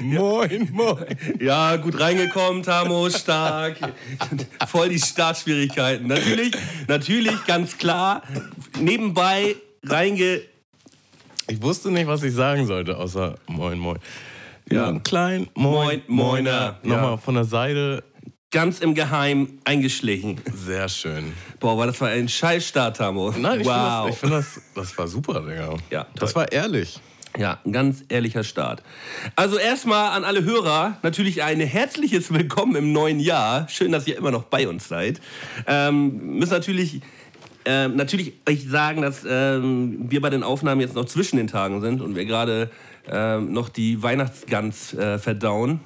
Moin, moin. Ja, gut reingekommen, Tamo, stark. Voll die Startschwierigkeiten. Natürlich, natürlich, ganz klar. Nebenbei reinge. Ich wusste nicht, was ich sagen sollte, außer Moin, moin. Ja. Ein klein Moin, Moin, Moiner. Nochmal Ja. von der Seite. Ganz im Geheim eingeschlichen. Sehr schön. Boah, war das war ein Scheißstart, Tamo. Nein, ich wow. finde das, find das, das war super, Digga. Ja, Das toll. war ehrlich. Ja, ein ganz ehrlicher Start. Also erstmal an alle Hörer natürlich ein herzliches Willkommen im neuen Jahr. Schön, dass ihr immer noch bei uns seid. Ähm, müssen natürlich, ähm, natürlich euch sagen, dass ähm, wir bei den Aufnahmen jetzt noch zwischen den Tagen sind und wir gerade ähm, noch die Weihnachtsgans äh, verdauen.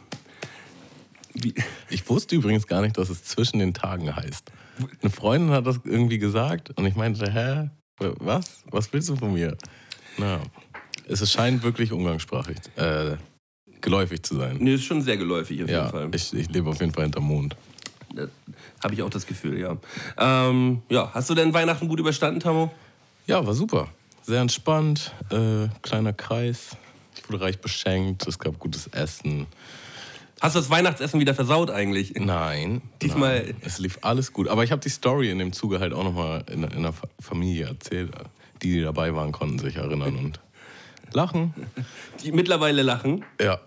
Wie, Ich wusste übrigens gar nicht, dass es zwischen den Tagen heißt. Eine Freundin hat das irgendwie gesagt und ich meinte, hä? Was? Was willst du von mir? Na, es scheint wirklich umgangssprachig, äh, geläufig zu sein. nee, ist schon sehr geläufig auf jeden Ja, Fall. ich, ich lebe auf jeden Fall hinterm Mond. Habe ich auch das Gefühl, ja. Ähm, ja, hast du denn Weihnachten gut überstanden, Tamo? Ja, war super. Sehr entspannt, äh, kleiner Kreis. Ich wurde reich beschenkt, es gab gutes Essen. Hast du das Weihnachtsessen wieder versaut eigentlich? Nein, Diesmal- nein, es lief alles gut. Aber ich habe die Story in dem Zuge halt auch nochmal in, in der Fa- Familie erzählt. Die, die dabei waren, konnten sich erinnern und lachen. Die mittlerweile lachen. Ja,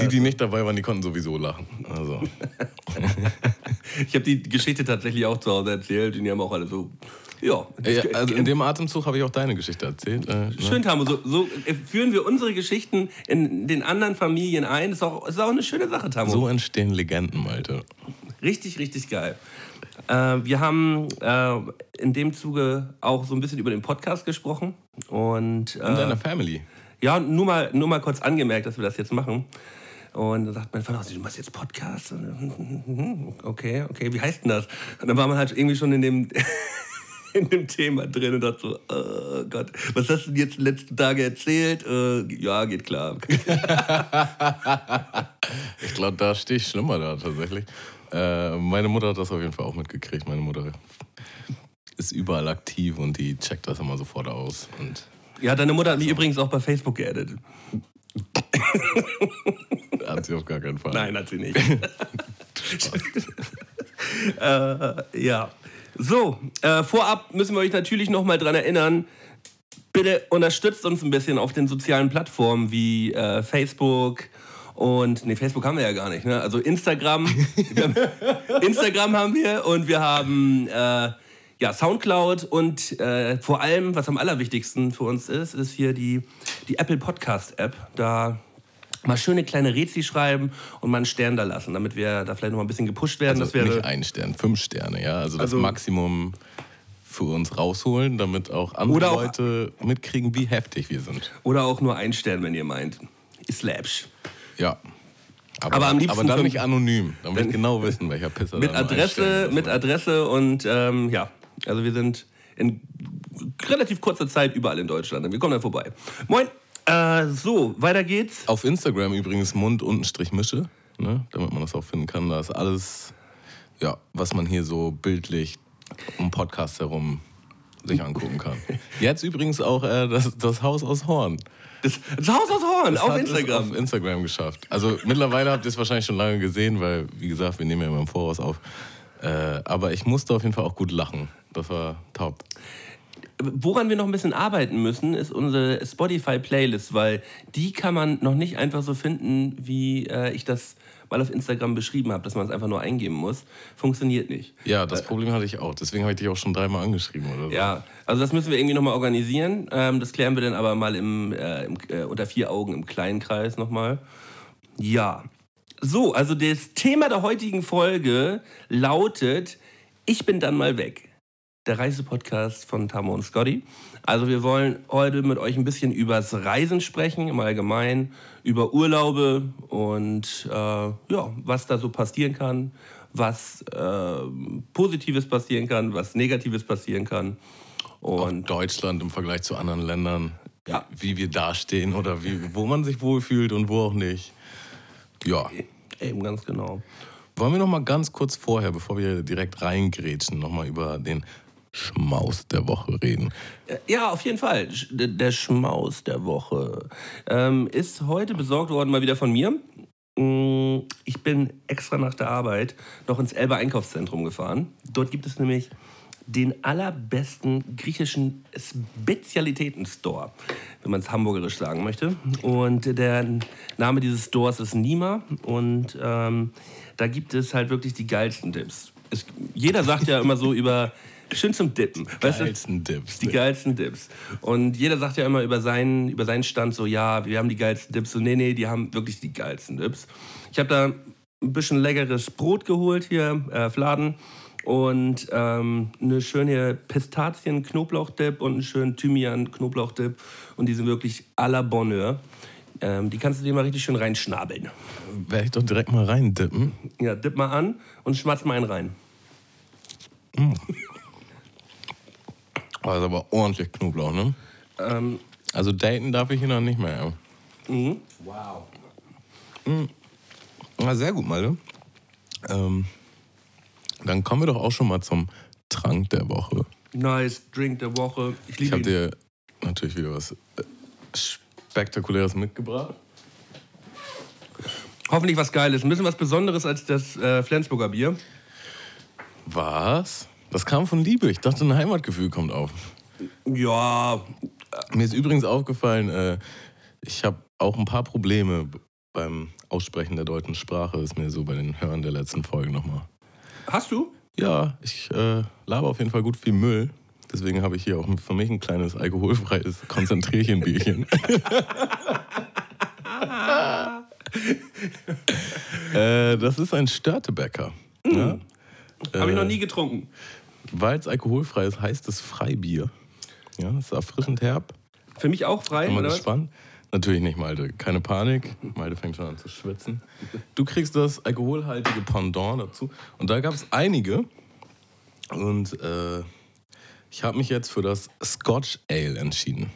die, die nicht dabei waren, die konnten sowieso lachen. Also, Ich habe die Geschichte tatsächlich auch zu Hause erzählt und die haben auch alle so, ja. also in dem Atemzug habe ich auch deine Geschichte erzählt. Äh, ne? Schön, Tamo. So, so äh, führen wir unsere Geschichten in den anderen Familien ein. Ist auch, ist auch eine schöne Sache, Tamo. So entstehen Legenden, Malte. Richtig, richtig geil. Äh, wir haben äh, in dem Zuge auch so ein bisschen über den Podcast gesprochen. Und In äh, deiner Family. Ja, nur mal, nur mal kurz angemerkt, dass wir das jetzt machen. Und dann sagt mein Vater, du machst jetzt Podcast? Okay, okay, wie heißt denn das? Und dann war man halt irgendwie schon in dem, in dem Thema drin und dachte so, oh Gott, was hast du denn jetzt die letzten Tage erzählt? Äh, ja, geht klar. Ich glaube, da stehe ich schlimmer da tatsächlich. Äh, meine Mutter hat das auf jeden Fall auch mitgekriegt. Meine Mutter ist überall aktiv und die checkt das immer sofort aus. Und Ja, deine Mutter hat mich übrigens auch bei Facebook geaddet. hat sie auf gar keinen Fall. Nein, hat sie nicht. äh, ja. So, äh, vorab müssen wir euch natürlich noch mal dran erinnern, bitte unterstützt uns ein bisschen auf den sozialen Plattformen wie äh, Facebook und nee, Facebook haben wir ja gar nicht, ne? Also Instagram, haben, Instagram haben wir und wir haben äh, ja Soundcloud und äh, vor allem, was am allerwichtigsten für uns ist, ist hier die die Apple Podcast App. Da mal schöne kleine Rezi schreiben und mal einen Stern da lassen, damit wir da vielleicht noch mal ein bisschen gepusht werden. Also das wäre nicht ein Stern, fünf Sterne, ja. Also das Also- Maximum für uns rausholen, damit auch andere auch- Leute mitkriegen, wie heftig wir sind. oder auch nur ein Stern, wenn ihr meint. Ist läppsch. Ja. Aber, Aber am liebsten aber dann nicht anonym, damit ich genau wissen, welcher Pisser Mit Adresse, mit. Adresse und ähm, ja, also wir sind in relativ kurzer Zeit überall in Deutschland. Wir kommen dann vorbei. Moin. Äh, so, weiter geht's. Auf Instagram übrigens Mund-Mische, ne? damit man das auch finden kann. Da ist alles, ja, was man hier so bildlich um Podcast herum sich angucken kann. Jetzt übrigens auch äh, das, das Haus aus Horn. Das, das Haus aus Horn Das auf Instagram. Auf Instagram geschafft. Also mittlerweile habt ihr es wahrscheinlich schon lange gesehen, weil, wie gesagt, wir nehmen ja immer im Voraus auf. Äh, aber ich musste auf jeden Fall auch gut lachen. Das war top. Woran wir noch ein bisschen arbeiten müssen, ist unsere Spotify-Playlist, weil die kann man noch nicht einfach so finden, wie äh, ich das mal auf Instagram beschrieben habe, dass man es einfach nur eingeben muss. Funktioniert nicht. Ja, das Problem hatte ich auch. Deswegen habe ich dich auch schon dreimal angeschrieben oder so. Ja, also das müssen wir irgendwie nochmal organisieren. Ähm, das klären wir dann aber mal im, äh, im, äh, unter vier Augen im kleinen Kreis nochmal. Ja. So, also das Thema der heutigen Folge lautet Ich bin dann mal weg. Der Reisepodcast von Tamo und Scotty. Also wir wollen heute mit euch ein bisschen übers Reisen sprechen, im Allgemeinen, über Urlaube und äh, ja, was da so passieren kann, was äh, Positives passieren kann, was Negatives passieren kann. Und Auch Deutschland im Vergleich zu anderen Ländern, ja. wie wir dastehen oder wie, wo man sich wohlfühlt und wo auch nicht. Ja. Eben ganz genau. Wollen wir noch mal ganz kurz vorher, bevor wir direkt reingrätschen, noch mal über den Schmaus der Woche reden? Ja, auf jeden Fall. Der Schmaus der Woche ähm, ist heute besorgt worden mal wieder von mir. Mm, ich bin extra nach der Arbeit noch ins Elbe Einkaufszentrum gefahren. Dort gibt es nämlich den allerbesten griechischen Spezialitäten-Store, wenn man es hamburgerisch sagen möchte. Und der Name dieses Stores ist Nima und ähm, da gibt es halt wirklich die geilsten Dips. Es, jeder sagt ja immer so über schön zum Dippen. Die geilsten du? Dips. Die geilsten Dips. Und jeder sagt ja immer über seinen, über seinen Stand so, ja, wir haben die geilsten Dips. So, nee, nee, die haben wirklich die geilsten Dips. Ich habe da ein bisschen leckeres Brot geholt hier, äh, Fladen und ähm, eine schöne Pistazien-Knoblauchdip und einen schönen Thymian-Knoblauchdip. Und die sind wirklich à la Bonheur. Ähm, die kannst du dir mal richtig schön reinschnabeln. Werde ich doch direkt mal reindippen. Ja, dipp mal an und schmatz mal einen rein. Mm. Also aber ordentlich Knoblauch, ne? Ähm, also daten darf ich hier noch nicht mehr. Mhm. Wow. Mhm. Na, sehr gut, Malte. Ähm, dann kommen wir doch auch schon mal zum Trank der Woche. Nice, Drink der Woche. Ich, ich habe dir natürlich wieder was äh, Spektakuläres mitgebracht. Hoffentlich was Geiles. Ein bisschen was Besonderes als das äh, Flensburger Bier. Was? Das kam von Liebe. Ich dachte, ein Heimatgefühl kommt auf. Ja. Mir ist übrigens aufgefallen, äh, ich habe auch ein paar Probleme beim Aussprechen der deutschen Sprache. Ist mir so bei den Hörern der letzten Folgen nochmal Hast du? Ja, ich äh, laber auf jeden Fall gut viel Müll. Deswegen habe ich hier auch für mich ein kleines alkoholfreies Konzentrierchenbierchen. äh, das ist ein Störtebäcker. Mm. Ja? Habe ich noch nie getrunken. Weil es alkoholfrei ist, heißt es Freibier. Ja, es ist erfrischend herb. Für mich auch frei, Bin mal gespannt. Was? Natürlich nicht, Malte. Keine Panik. Malte fängt schon an zu schwitzen. Du kriegst das alkoholhaltige Pendant dazu. Und da gab es einige. Und äh, ich habe mich jetzt für das Scotch Ale entschieden.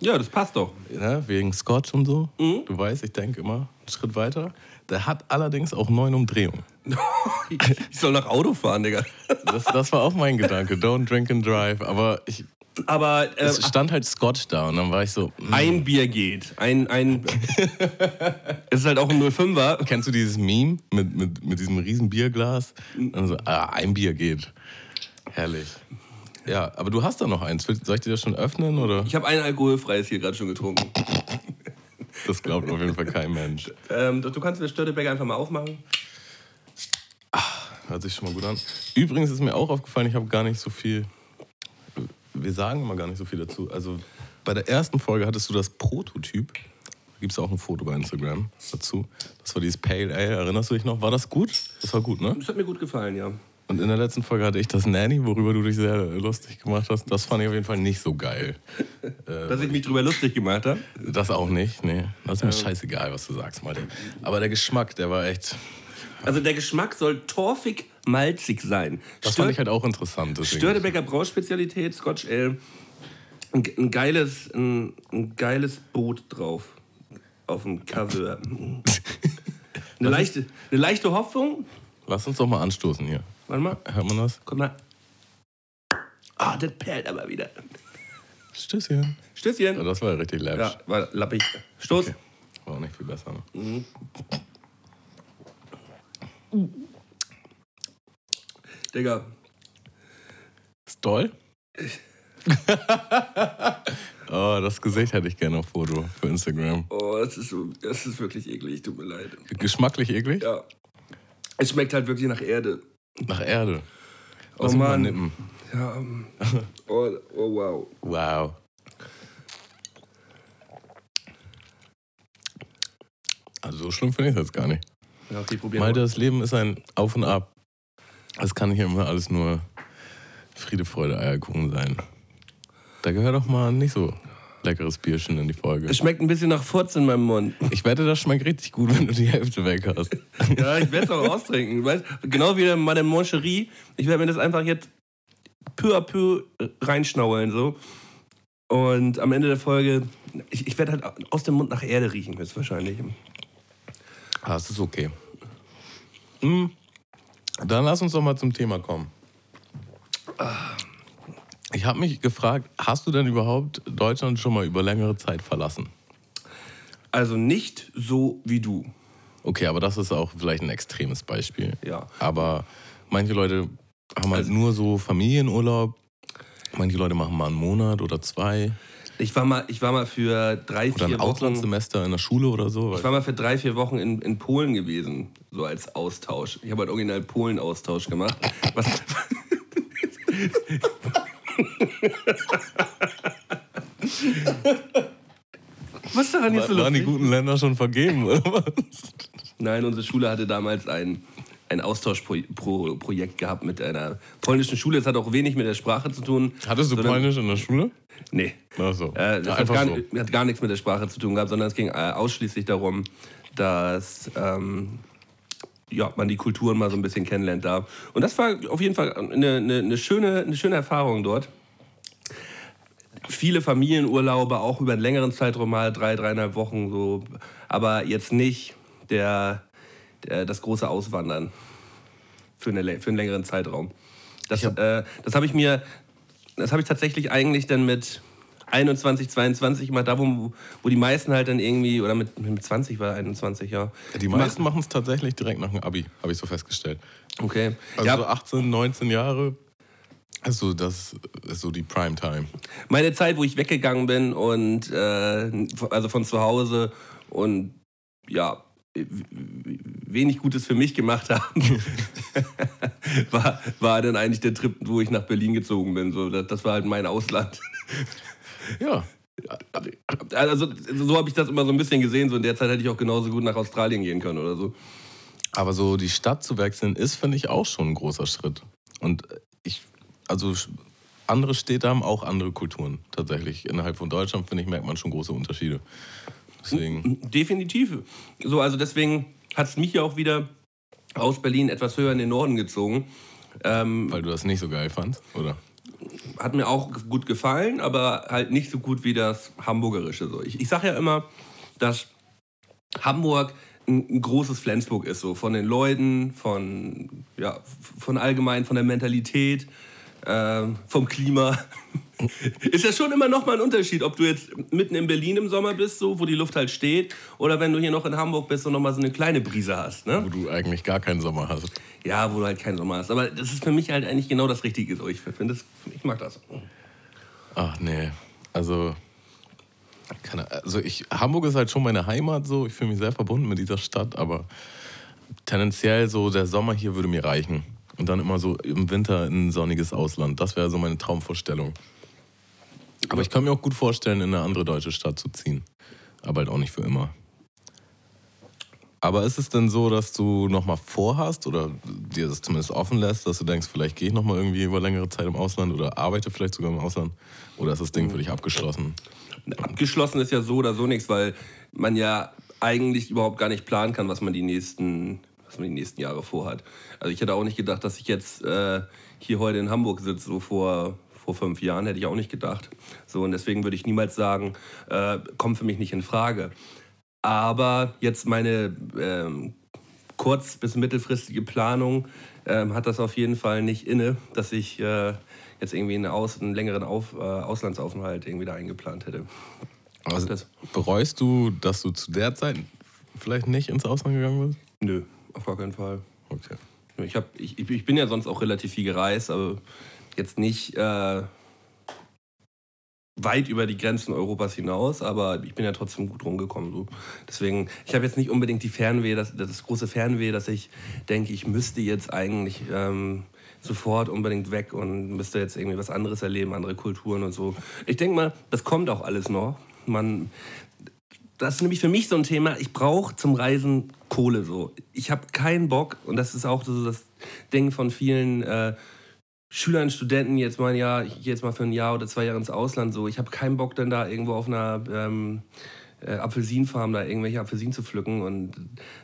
Ja, das passt doch. Ja, wegen Scotch und so. Mhm. Du weißt, ich denke immer einen Schritt weiter. Der hat allerdings auch neun Umdrehungen. ich soll nach Auto fahren, Digga. Das, das war auch mein Gedanke. Don't drink and drive. Aber ich aber äh, es stand halt Scotch da und dann war ich so. Mm. Ein Bier geht. Ein, ein es ist halt auch ein 05er. Kennst du dieses Meme mit, mit, mit diesem riesen Bierglas? So, ah, ein Bier geht. Herrlich. Ja, aber du hast da noch eins. Soll ich dir das schon öffnen? Oder? Ich habe ein alkoholfreies hier gerade schon getrunken. Das glaubt auf jeden Fall kein Mensch. Ähm, du kannst den Störtebecker einfach mal aufmachen. Ach, hört sich schon mal gut an. Übrigens ist mir auch aufgefallen, ich habe gar nicht so viel wir sagen immer gar nicht so viel dazu. Also bei der ersten Folge hattest du das Prototyp. Da gibt es auch ein Foto bei Instagram dazu. Das war dieses Pale Ale. Erinnerst du dich noch? War das gut? Das war gut, ne? Das hat mir gut gefallen, ja. Und in der letzten Folge hatte ich das Nanny, worüber du dich sehr lustig gemacht hast. Das fand ich auf jeden Fall nicht so geil. Dass ich mich drüber lustig gemacht habe? Das auch nicht, nee. Das ist mir scheißegal, was du sagst, Malte. Aber der Geschmack, der war echt. Also der Geschmack soll torfig malzig sein. Das Stör fand ich halt auch interessant. Störtebecker Brauspezialität, Scotch Ale. Ein, ein, geiles, ein, ein, geiles Boot drauf. Auf dem Cover. eine, leichte, eine leichte Hoffnung. Lass uns doch mal anstoßen hier. Warte mal. Hört man das? Guck mal. Ah, oh, das perlt aber wieder. Stößchen. Stößchen. Ja, das war ja richtig läppisch. Ja, war lappig. Stoß. Okay. War auch nicht viel besser. Ne? Mhm. Digga. Ist toll? oh, das Gesicht hätte ich gerne auf Foto für Instagram. Oh, das ist, das ist wirklich eklig, tut mir leid. Geschmacklich eklig? Ja. Es schmeckt halt wirklich nach Erde. Nach Erde? oh Mann. Ja. Um, oh, oh wow. Wow. Also so schlimm finde ich das gar nicht. Ja, okay, Mal das Leben ist ein Auf und Ab. Es kann hier immer alles nur Friede, Freude, Eierkuchen sein. Da gehört doch mal nicht so leckeres Bierchen in die Folge. Es schmeckt ein bisschen nach Furz in meinem Mund. Ich wette, das schmeckt richtig gut, wenn du die Hälfte weg hast. Ja, ich werde es auch austrinken. Weißt, genau wie meine Moncherie. Ich werde mir das einfach jetzt peu à peu reinschnaueln. So. Und am Ende der Folge, ich, ich werde halt aus dem Mund nach Erde riechen, höchstwahrscheinlich. Ah, das ist okay. Hm. Dann lass uns doch mal zum Thema kommen. Ich habe mich gefragt, hast du denn überhaupt Deutschland schon mal über längere Zeit verlassen? Also nicht so wie du. Okay, aber das ist auch vielleicht ein extremes Beispiel. Ja. Aber manche Leute haben halt nur so Familienurlaub. Manche Leute machen mal einen Monat oder zwei. Ich war mal, ich war mal für drei, Oder vier ein Wochen. Auslandssemester in der Schule oder so. Ich war mal für drei, vier Wochen in, in Polen gewesen, so als Austausch. Ich habe halt original Polen-Austausch gemacht. Was, was daran jetzt so Waren die lustig? guten Länder schon vergeben, oder was? Nein, unsere Schule hatte damals ein, ein Austauschprojekt gehabt mit einer polnischen Schule. Es hat auch wenig mit der Sprache zu tun. Hattest du Polnisch in der Schule? Nee. Ach so. Äh, das Ja, hat, gar, so. hat gar nichts mit der Sprache zu tun gehabt, sondern es ging äh, ausschließlich darum, dass ähm, ja, man die Kulturen mal so ein bisschen kennenlernt da. Und das war auf jeden Fall eine, eine, eine, schöne, eine schöne Erfahrung dort. Viele Familienurlaube, auch über einen längeren Zeitraum mal, drei, dreieinhalb Wochen so. Aber jetzt nicht der, das große Auswandern für, eine, für einen längeren Zeitraum. Das, äh, das habe ich mir, das habe ich tatsächlich eigentlich dann mit 21, 22 mal da, wo, wo die meisten halt dann irgendwie, oder mit, mit 20 war 21, ja. Die meisten machen es tatsächlich direkt nach dem Abi, habe ich so festgestellt. Okay. Also ja, so 18, 19 Jahre, also das ist so die Primetime. meine Zeit, wo ich weggegangen bin und äh, also von zu Hause und ja, wenig Gutes für mich gemacht haben, war, war dann eigentlich der Trip, wo ich nach Berlin gezogen bin. So, das, das war halt mein Ausland. Ja, Also so habe ich das immer so ein bisschen gesehen. So in der Zeit hätte ich auch genauso gut nach Australien gehen können oder so. aber so die Stadt zu wechseln ist, finde ich, auch schon ein großer Schritt. Und ich, also andere Städte haben auch andere Kulturen tatsächlich. Innerhalb von Deutschland, finde ich, merkt man schon große Unterschiede. Deswegen, Definitiv. So, also deswegen hat es mich ja auch wieder aus Berlin etwas höher in den Norden gezogen. Ähm, weil du das nicht so geil fandst, oder? hat mir auch gut gefallen, aber halt nicht so gut wie das Hamburgerische. So. Ich, ich sage ja immer, dass Hamburg ein, ein großes Flensburg ist, so von den Leuten, von, ja, von allgemein, von der Mentalität, ähm, vom Klima. ist ja schon immer noch mal ein Unterschied, ob du jetzt mitten in Berlin im Sommer bist, so, wo die Luft halt steht, oder wenn du hier noch in Hamburg bist und noch mal so eine kleine Brise hast. Ne? Wo du eigentlich gar keinen Sommer hast. Ja, wo du halt keinen Sommer hast. Aber das ist für mich halt eigentlich genau das Richtige. So. Ich, finde das, ich mag das. Ach nee, also, keine, also ich, Hamburg ist halt schon meine Heimat so. Ich fühle mich sehr verbunden mit dieser Stadt, aber tendenziell so der Sommer hier würde mir reichen. Und dann immer so im Winter in ein sonniges Ausland. Das wäre so meine Traumvorstellung. Aber ich kann mir auch gut vorstellen, in eine andere deutsche Stadt zu ziehen. Aber halt auch nicht für immer. Aber ist es denn so, dass du nochmal vorhast oder dir das zumindest offen lässt, dass du denkst, vielleicht gehe ich nochmal irgendwie über längere Zeit im Ausland oder arbeite vielleicht sogar im Ausland? Oder ist das Ding für dich abgeschlossen? Abgeschlossen ist ja so oder so nichts, weil man ja eigentlich überhaupt gar nicht planen kann, was man die nächsten, was man die nächsten Jahre vorhat. Also ich hätte auch nicht gedacht, dass ich jetzt äh, hier heute in Hamburg sitze, so vor, vor fünf Jahren hätte ich auch nicht gedacht. So, und deswegen würde ich niemals sagen, äh, kommt für mich nicht in Frage. Aber jetzt meine ähm, kurz- bis mittelfristige Planung ähm, hat das auf jeden Fall nicht inne, dass ich äh, jetzt irgendwie einen, Aus-, einen längeren Auf, äh, Auslandsaufenthalt irgendwie da eingeplant hätte. Also, bereust du, dass du zu der Zeit vielleicht nicht ins Ausland gegangen bist? Nö, auf gar keinen Fall. Okay. Ich, hab, ich, ich bin ja sonst auch relativ viel gereist, aber jetzt nicht äh, weit über die Grenzen Europas hinaus, aber ich bin ja trotzdem gut rumgekommen. So. Deswegen, ich habe jetzt nicht unbedingt die Fernweh, das, das große Fernweh, dass ich denke, ich müsste jetzt eigentlich ähm, sofort unbedingt weg und müsste jetzt irgendwie was anderes erleben, andere Kulturen und so. Ich denke mal, das kommt auch alles noch. Man, das ist nämlich für mich so ein Thema. Ich brauche zum Reisen Kohle so. Ich habe keinen Bock und das ist auch so das Ding von vielen äh, Schülern, Studenten jetzt mal ein jetzt mal für ein Jahr oder zwei Jahre ins Ausland so. Ich habe keinen Bock dann da irgendwo auf einer ähm, äh, Apfelsinenfarm da irgendwelche Apfelsinen zu pflücken und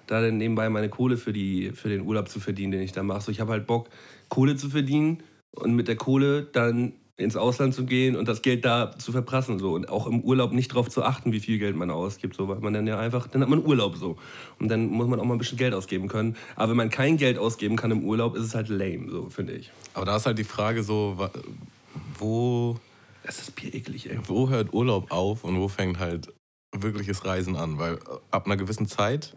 da dann nebenbei meine Kohle für, die, für den Urlaub zu verdienen, den ich da mache. So, ich habe halt Bock, Kohle zu verdienen und mit der Kohle dann ins Ausland zu gehen und das Geld da zu verprassen so und auch im Urlaub nicht darauf zu achten, wie viel Geld man ausgibt, so weil man dann ja einfach dann hat man Urlaub so und dann muss man auch mal ein bisschen Geld ausgeben können. Aber wenn man kein Geld ausgeben kann im Urlaub, ist es halt lame, so finde ich. Aber da ist halt die Frage so, wo, Das ist Bier eklig, ey. wo hört Urlaub auf und wo fängt halt wirkliches Reisen an? Weil ab einer gewissen Zeit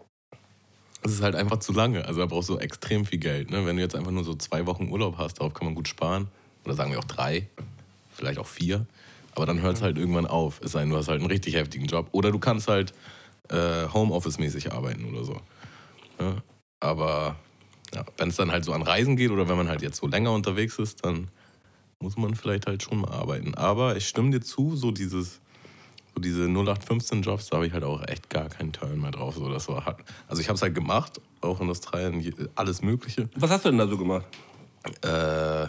ist es halt einfach zu lange. Also da brauchst du extrem viel Geld. Ne? Wenn du jetzt einfach nur so zwei Wochen Urlaub hast, darauf kann man gut sparen. Oder sagen wir auch drei, vielleicht auch vier. Aber dann hört es halt irgendwann auf. Es sei denn, du hast halt einen richtig heftigen Job. Oder du kannst halt äh, Homeoffice-mäßig arbeiten oder so. Ne? Aber ja, wenn es dann halt so an Reisen geht oder wenn man halt jetzt so länger unterwegs ist, dann muss man vielleicht halt schon mal arbeiten. Aber ich stimme dir zu, so dieses, so diese 0815-Jobs, da habe ich halt auch echt gar keinen Turn mehr drauf. So, das war. Also ich habe es halt gemacht, auch in Australien, alles Mögliche. Was hast du denn da so gemacht? Äh,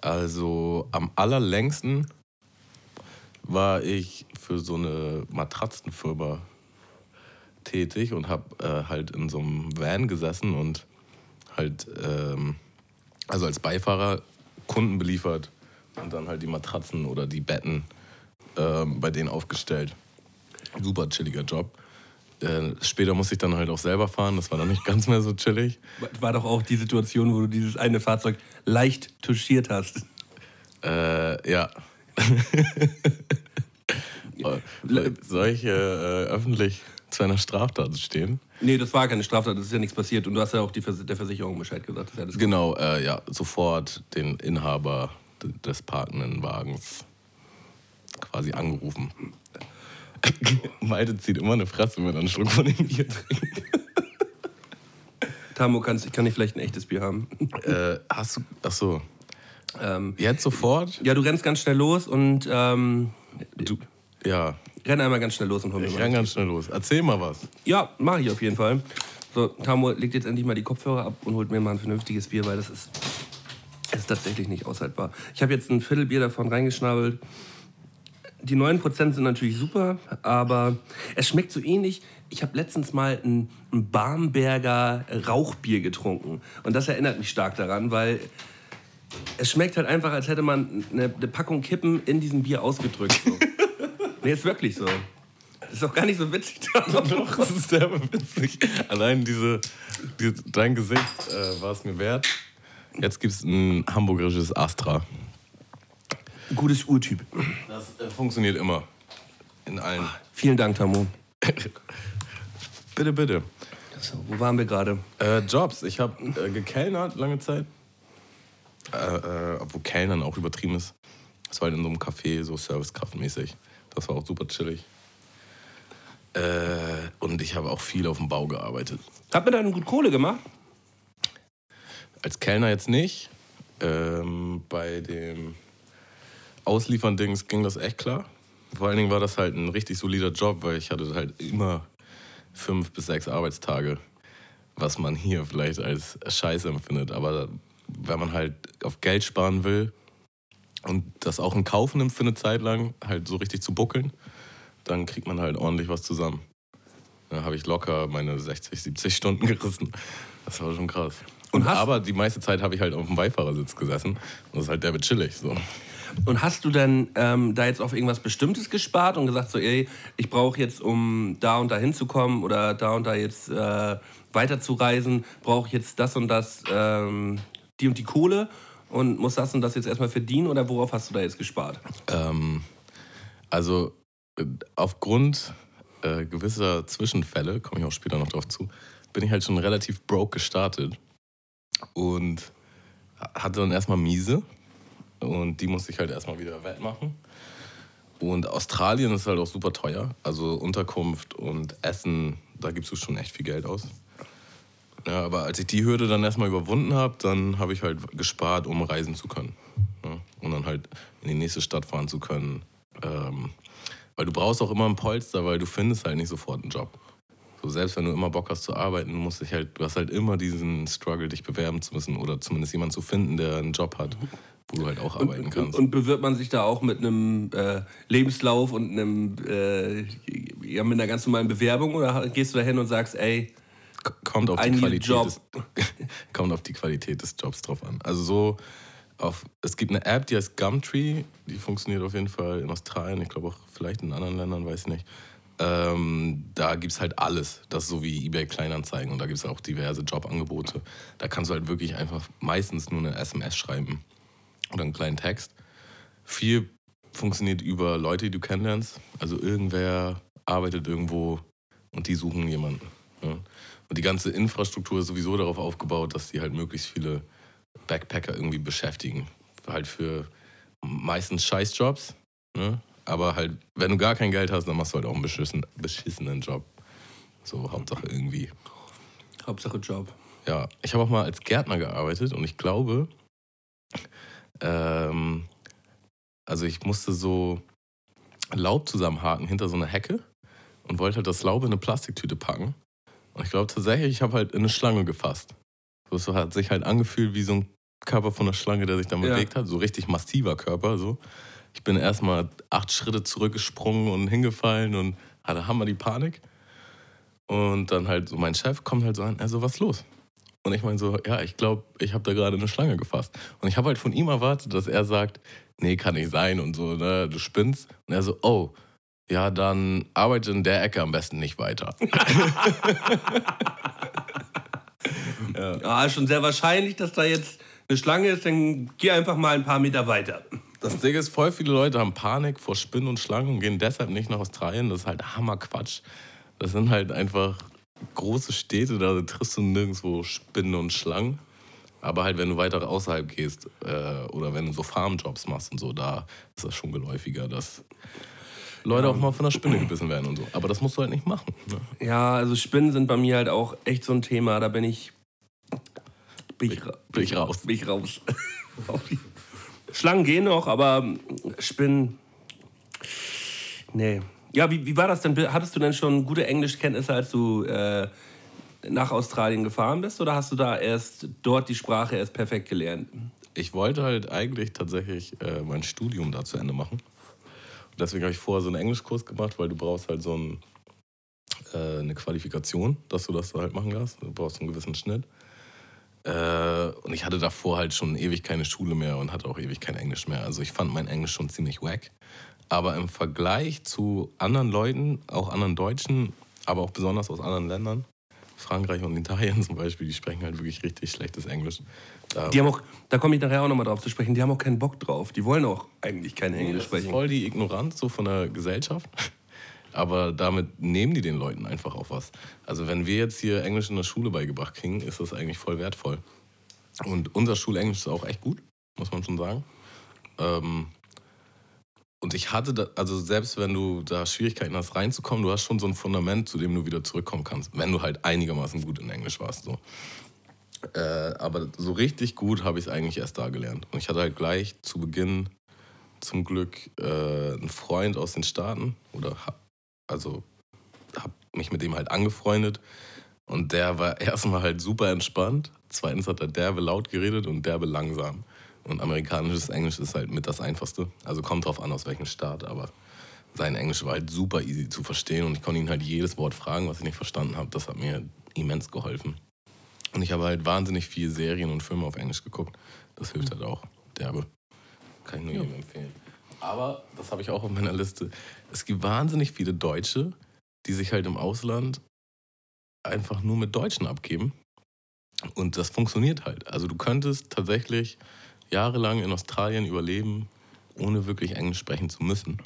also am allerlängsten war ich für so eine Matratzenfirma tätig und habe äh, halt in so einem Van gesessen und halt, ähm, also als Beifahrer Kunden beliefert und dann halt die Matratzen oder die Betten ähm, bei denen aufgestellt. Super chilliger Job. Äh, später musste ich dann halt auch selber fahren, das war dann nicht ganz mehr so chillig. War doch auch die Situation, wo du dieses eine Fahrzeug leicht touchiert hast. Äh, ja. Soll ich äh, öffentlich zu einer Straftat stehen? Nee, das war keine Straftat, das ist ja nichts passiert. Und du hast ja auch die Vers der Versicherung Bescheid gesagt. Ja Genau, äh, ja, sofort den Inhaber des parkenden Wagens quasi angerufen. Malte zieht immer eine Fresse, wenn er einen Schluck von dem Bier trinkt. Tamo, kannst, kann ich vielleicht ein echtes Bier haben? Äh, hast du, ach so, ähm, jetzt sofort? ja, du rennst ganz schnell los und ähm, Du, ja, renn einmal ganz schnell los und hol mir ich mal. renn ganz schnell los. Erzähl mal was. Ja, mache ich auf jeden Fall. So, Tamo legt jetzt endlich mal die Kopfhörer ab und holt mir mal ein vernünftiges Bier, weil das ist, das ist tatsächlich nicht aushaltbar. Ich habe jetzt ein Viertelbier davon reingeschnabbelt. Die 9% sind natürlich super, aber es schmeckt so ähnlich. Ich habe letztens mal ein, ein Barmberger Rauchbier getrunken. Und das erinnert mich stark daran, weil es schmeckt halt einfach, als hätte man eine, eine Packung Kippen in diesem Bier ausgedrückt. So. nee, ist wirklich so. Das ist auch gar nicht so witzig. Doch, das ist sehr witzig. Allein diese, diese dein Gesicht äh, war es mir wert. Jetzt gibt es ein hamburgerisches Astra. Gutes Urtyp. Das äh, funktioniert immer. In allen. Vielen Dank, Tamo. Bitte, bitte. So, wo waren wir gerade? Äh, Jobs. Ich habe äh, gekellnert lange Zeit. Äh, äh, obwohl Kellnern auch übertrieben ist. Das war halt in so einem Café, so Servicekraftmäßig. Das war auch super chillig. Äh, und ich habe auch viel auf dem Bau gearbeitet. Hat mir dann gut Kohle gemacht? Als Kellner jetzt nicht. Ähm, bei dem Ausliefern-Dings ging das echt klar. Vor allen Dingen war das halt ein richtig solider Job, weil ich hatte halt immer fünf bis sechs Arbeitstage, was man hier vielleicht als Scheiße empfindet. Aber wenn man halt auf Geld sparen will und das auch in Kauf nimmt für eine Zeit lang, halt so richtig zu buckeln, dann kriegt man halt ordentlich was zusammen. Da habe ich locker meine 60, 70 Stunden gerissen. Das war schon krass. Und Und aber die meiste Zeit habe ich halt auf dem Beifahrersitz gesessen. Und das ist halt derbe chillig. So. Und hast du denn ähm, da jetzt auf irgendwas Bestimmtes gespart und gesagt, so, ey, ich brauche jetzt, um da und da hinzukommen oder da und da jetzt äh, weiterzureisen, brauche ich jetzt das und das, ähm, die und die Kohle und muss das und das jetzt erstmal verdienen oder worauf hast du da jetzt gespart? Ähm, also äh, aufgrund äh, gewisser Zwischenfälle, komme ich auch später noch drauf zu, bin ich halt schon relativ broke gestartet und hatte dann erstmal miese und die musste ich halt erstmal wieder wettmachen. Und Australien ist halt auch super teuer, also Unterkunft und Essen, da gibst du schon echt viel Geld aus. Ja, aber als ich die Hürde dann erstmal überwunden habe, dann habe ich halt gespart, um reisen zu können. Ja, und dann halt in die nächste Stadt fahren zu können. Ähm, weil du brauchst auch immer ein Polster, weil du findest halt nicht sofort einen Job. So, selbst wenn du immer Bock hast zu arbeiten, musst dich halt, du hast halt immer diesen Struggle, dich bewerben zu müssen oder zumindest jemanden zu finden, der einen Job hat, wo du halt auch arbeiten und, kannst. Und, und, bewirbt man sich da auch mit einem äh, Lebenslauf und einem, äh, ja, mit einer ganz normalen Bewerbung oder gehst du da hin und sagst, ey, kommt auf, die Qualität des, kommt auf die Qualität des Jobs drauf an. Also so, auf, es gibt eine App, die heißt Gumtree, die funktioniert auf jeden Fall in Australien, ich glaube auch vielleicht in anderen Ländern, weiß ich nicht. Ähm, da gibt es halt alles. Das ist so wie eBay Kleinanzeigen und da gibt es auch diverse Jobangebote. Da kannst du halt wirklich einfach meistens nur eine SMS schreiben oder einen kleinen Text. Viel funktioniert über Leute, die du kennenlernst. Also irgendwer arbeitet irgendwo und die suchen jemanden. Ja. Und die ganze Infrastruktur ist sowieso darauf aufgebaut, dass die halt möglichst viele Backpacker irgendwie beschäftigen. Halt für meistens Scheißjobs. Ne? Aber halt, wenn du gar kein Geld hast, dann machst du halt auch einen beschissen, beschissenen Job. So, Hauptsache irgendwie. Hauptsache Job. Ja, ich habe auch mal als Gärtner gearbeitet und ich glaube, ähm, also ich musste so Laub zusammenhaken hinter so einer Hecke und wollte halt das Laub in eine Plastiktüte packen. Und ich glaube tatsächlich, ich habe halt in eine Schlange gefasst. So, hat sich halt angefühlt wie so ein Körper von einer Schlange, der sich dann ja. bewegt hat. So richtig massiver Körper. So. Ich bin erstmal acht Schritte zurückgesprungen und hingefallen und hatte Hammer die Panik. Und dann halt so mein Chef kommt halt so an, also was ist los? Und ich meine so, ja, ich glaube, ich habe da gerade eine Schlange gefasst. Und ich habe halt von ihm erwartet, dass er sagt, nee, kann nicht sein und so, ne, du spinnst. Und er so, oh, ja, dann arbeite in der Ecke am besten nicht weiter. ja. ja, schon sehr wahrscheinlich, dass da jetzt eine Schlange ist, dann geh einfach mal ein paar Meter weiter. Das Ding ist, voll viele Leute haben Panik vor Spinnen und Schlangen und gehen deshalb nicht nach Australien. Das ist halt Hammerquatsch. Das sind halt einfach große Städte, da triffst du nirgendwo Spinnen und Schlangen. Aber halt, wenn du weiter außerhalb gehst äh, oder wenn du so Farmjobs machst und so, da ist das schon geläufiger, dass Leute ja. auch mal von der Spinne gebissen werden und so. Aber das musst du halt nicht machen. Ne? Ja, also Spinnen sind bei mir halt auch echt so ein Thema. Da bin ich. Bin ich, bin ich raus. Bin ich raus. Schlangen gehen noch, aber Spinnen. Nee. Ja, wie, wie war das denn? Hattest du denn schon gute Englischkenntnisse, als du äh, nach Australien gefahren bist? Oder hast du da erst dort die Sprache erst perfekt gelernt? Ich wollte halt eigentlich tatsächlich äh, mein Studium da zu Ende machen. Und deswegen habe ich vorher so einen Englischkurs gemacht, weil du brauchst halt so ein, äh, eine Qualifikation, dass du das halt machen kannst. Du brauchst einen gewissen Schnitt. Äh, und ich hatte davor halt schon ewig keine Schule mehr und hatte auch ewig kein Englisch mehr. Also ich fand mein Englisch schon ziemlich wack. Aber im Vergleich zu anderen Leuten, auch anderen Deutschen, aber auch besonders aus anderen Ländern, Frankreich und Italien zum Beispiel, die sprechen halt wirklich richtig schlechtes Englisch. Da, die haben auch, da komme ich nachher auch nochmal drauf zu sprechen, die haben auch keinen Bock drauf. Die wollen auch eigentlich kein Englisch sprechen. Das ist voll die Ignoranz so von der Gesellschaft. Aber damit nehmen die den Leuten einfach auch was. Also wenn wir jetzt hier Englisch in der Schule beigebracht kriegen, ist das eigentlich voll wertvoll. Und unser Schulenglisch ist auch echt gut, muss man schon sagen. Ähm, und ich hatte, da, also selbst wenn du da Schwierigkeiten hast reinzukommen, du hast schon so ein Fundament, zu dem du wieder zurückkommen kannst, wenn du halt einigermaßen gut in Englisch warst. So. Äh, aber so richtig gut habe ich es eigentlich erst da gelernt. Und ich hatte halt gleich zu Beginn zum Glück äh, einen Freund aus den Staaten oder also habe mich mit dem halt angefreundet und der war erstmal halt super entspannt. Zweitens hat er derbe laut geredet und derbe langsam. Und amerikanisches Englisch ist halt mit das Einfachste. Also kommt drauf an, aus welchem Staat, aber sein Englisch war halt super easy zu verstehen und ich konnte ihn halt jedes Wort fragen, was ich nicht verstanden habe. Das hat mir immens geholfen. Und ich habe halt wahnsinnig viele Serien und Filme auf Englisch geguckt. Das hilft halt auch. Derbe. Kann ich nur ja. jedem empfehlen. Aber, das habe ich auch auf meiner Liste, es gibt wahnsinnig viele Deutsche, die sich halt im Ausland einfach nur mit Deutschen abgeben. Und das funktioniert halt. Also du könntest tatsächlich jahrelang in Australien überleben, ohne wirklich Englisch sprechen zu müssen.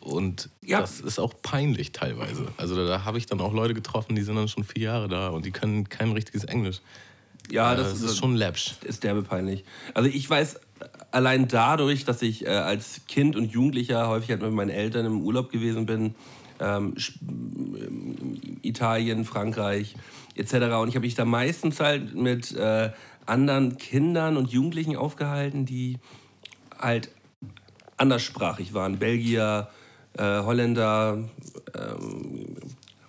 Und ja. das ist auch peinlich teilweise. Also da, da habe ich dann auch Leute getroffen, die sind dann schon vier Jahre da und die können kein richtiges Englisch. Ja, das, äh, das ist, ist, schon läppsch. Ist derbe peinlich. Also ich weiß allein dadurch, dass ich äh, als Kind und Jugendlicher häufig halt mit meinen Eltern im Urlaub gewesen bin, ähm, Italien, Frankreich etc. Und ich habe mich da meistens halt mit äh, anderen Kindern und Jugendlichen aufgehalten, die halt anderssprachig waren. Belgier, äh, Holländer, ähm,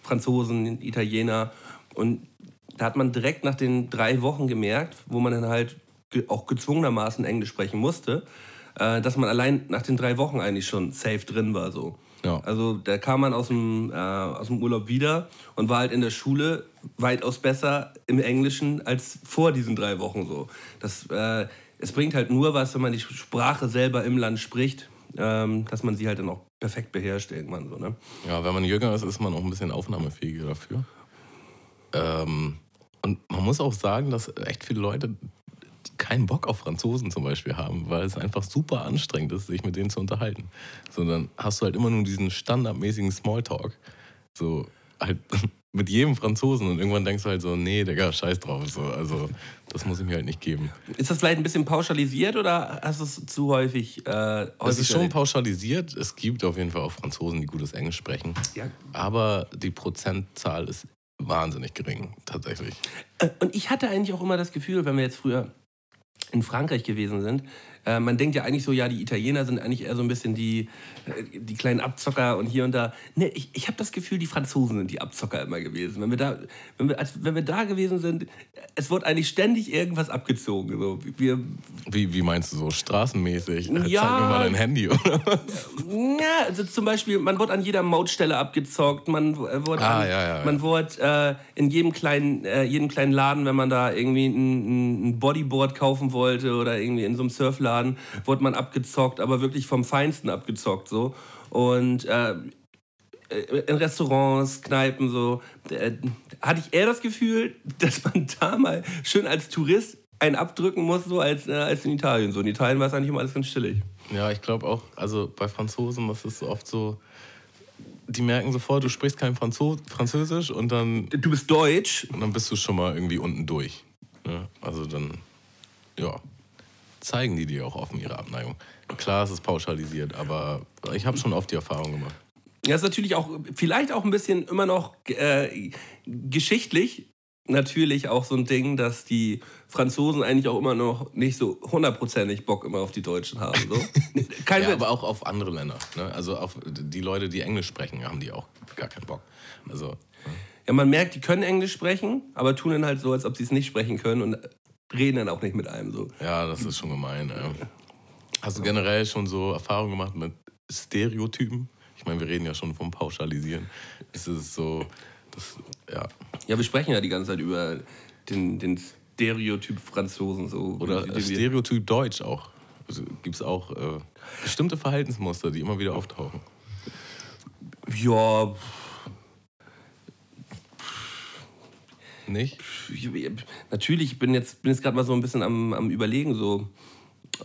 Franzosen, Italiener. Und da hat man direkt nach den drei Wochen gemerkt, wo man dann halt auch gezwungenermaßen Englisch sprechen musste, äh, dass man allein nach den drei Wochen eigentlich schon safe drin war. So. Ja. Also da kam man aus dem, äh, aus dem Urlaub wieder und war halt in der Schule weitaus besser im Englischen als vor diesen drei Wochen so. Das, äh, es bringt halt nur was, wenn man die Sprache selber im Land spricht, ähm, dass man sie halt dann auch perfekt beherrscht irgendwann so. Ne? Ja, wenn man jünger ist, ist man auch ein bisschen aufnahmefähiger dafür. Ähm, und man muss auch sagen, dass echt viele Leute keinen Bock auf Franzosen zum Beispiel haben, weil es einfach super anstrengend ist, sich mit denen zu unterhalten. So, dann hast du halt immer nur diesen standardmäßigen Smalltalk. So, halt mit jedem Franzosen und irgendwann denkst du halt so, nee, Digga, scheiß drauf. So, also, das muss ich mir halt nicht geben. Ist das vielleicht ein bisschen pauschalisiert oder hast du es zu häufig? Äh, Es ist schon pauschalisiert. Es gibt auf jeden Fall auch Franzosen, die gutes Englisch sprechen. Ja. Aber die Prozentzahl ist wahnsinnig gering, tatsächlich. Äh, Und ich hatte eigentlich auch immer das Gefühl, wenn wir jetzt früher in Frankreich gewesen sind, äh, man denkt ja eigentlich so, ja, die Italiener sind eigentlich eher so ein bisschen die, äh, die kleinen Abzocker und hier und da. Nee, ich, ich habe das Gefühl, die Franzosen sind die Abzocker immer gewesen. Wenn wir da, wenn wir, als, wenn wir da gewesen sind, es wurde eigentlich ständig irgendwas abgezogen. So, wir, Wie, wie meinst du so? Straßenmäßig? Äh, Ja. Zeig mir mal dein Handy, oder was? Ja, also zum Beispiel, man wurde an jeder Mautstelle abgezockt, man wurde, Ah, an, ja, ja, man wurde äh, in jedem kleinen, äh, jedem kleinen Laden, wenn man da irgendwie ein, ein Bodyboard kaufen wollte oder irgendwie in so einem Surfladen, wurde man abgezockt, aber wirklich vom Feinsten abgezockt so. Und äh, in Restaurants, Kneipen so, äh, hatte ich eher das Gefühl, dass man da mal schön als Tourist einen abdrücken muss, so als, äh, als in Italien. So in Italien war es eigentlich immer alles ganz chillig. Ja, ich glaube auch, also bei Franzosen, das ist so oft so, die merken sofort, du sprichst kein Franzo Französisch und dann, Du bist deutsch, und dann bist du schon mal irgendwie unten durch. Ne? Also dann, ja, zeigen die dir auch offen ihre Abneigung. Klar, es ist pauschalisiert, aber ich habe schon oft die Erfahrung gemacht. Ja, ist natürlich auch, vielleicht auch ein bisschen immer noch äh, geschichtlich natürlich auch so ein Ding, dass die Franzosen eigentlich auch immer noch nicht so hundertprozentig Bock immer auf die Deutschen haben. So. Kein Ja, Witz. aber auch auf andere Länder. Ne? Also auf die Leute, die Englisch sprechen, haben die auch gar keinen Bock. Also, Ja, man merkt, die können Englisch sprechen, aber tun dann halt so, als ob sie es nicht sprechen können und reden dann auch nicht mit einem so. ja, das ist schon gemein. Ja. Hast du generell schon so Erfahrungen gemacht mit Stereotypen? Ich meine, wir reden ja schon vom Pauschalisieren. Ist es so, das, ja. Ja, wir sprechen ja die ganze Zeit über den, den Stereotyp Franzosen so. Oder die- die- Stereotyp Deutsch auch. Also Gibt es auch äh, bestimmte Verhaltensmuster, die immer wieder auftauchen. Ja, Nicht? ich, natürlich, ich bin jetzt, bin jetzt gerade mal so ein bisschen am, am Überlegen, so.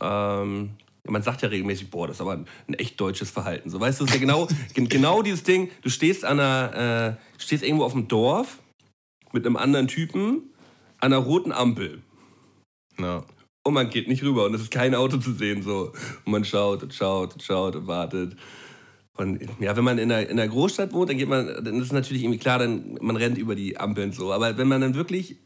Ähm, man sagt ja regelmäßig, boah, das ist aber ein, ein echt deutsches Verhalten. So, weißt du, das ist ja genau, gen- genau dieses Ding, du stehst an einer, äh, stehst irgendwo auf dem Dorf mit einem anderen Typen an einer roten Ampel Na, und man geht nicht rüber und es ist kein Auto zu sehen. So. Und man schaut und schaut und schaut und wartet. Und ja, wenn man in einer, in einer Großstadt wohnt, dann geht man, dann ist es natürlich irgendwie klar, dann, man rennt über die Ampeln so. Aber wenn man dann wirklich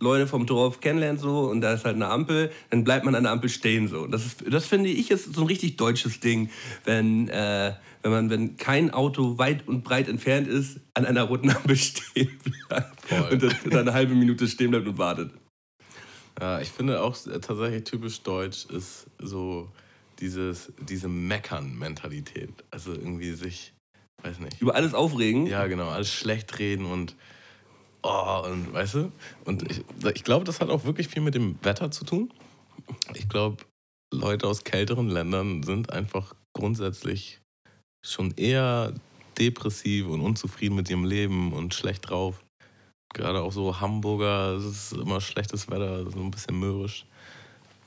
Leute vom Dorf kennenlernt so und da ist halt eine Ampel, dann bleibt man an der Ampel stehen so. Das, ist, das finde ich ist so ein richtig deutsches Ding, wenn, äh, wenn man, wenn kein Auto weit und breit entfernt ist, an einer roten Ampel stehen bleibt Voll. und dann, dann eine halbe Minute stehen bleibt und wartet. Ja, ich finde auch äh, tatsächlich typisch deutsch ist so dieses, diese Meckern-Mentalität. Also irgendwie sich, weiß nicht. Über alles aufregen. Ja, genau, alles schlecht reden und oh, und weißt du? Und ich, ich glaube, das hat auch wirklich viel mit dem Wetter zu tun. Ich glaube, Leute aus kälteren Ländern sind einfach grundsätzlich schon eher depressiv und unzufrieden mit ihrem Leben und schlecht drauf. Gerade auch so Hamburger, es ist immer schlechtes Wetter, so ein bisschen mürrisch.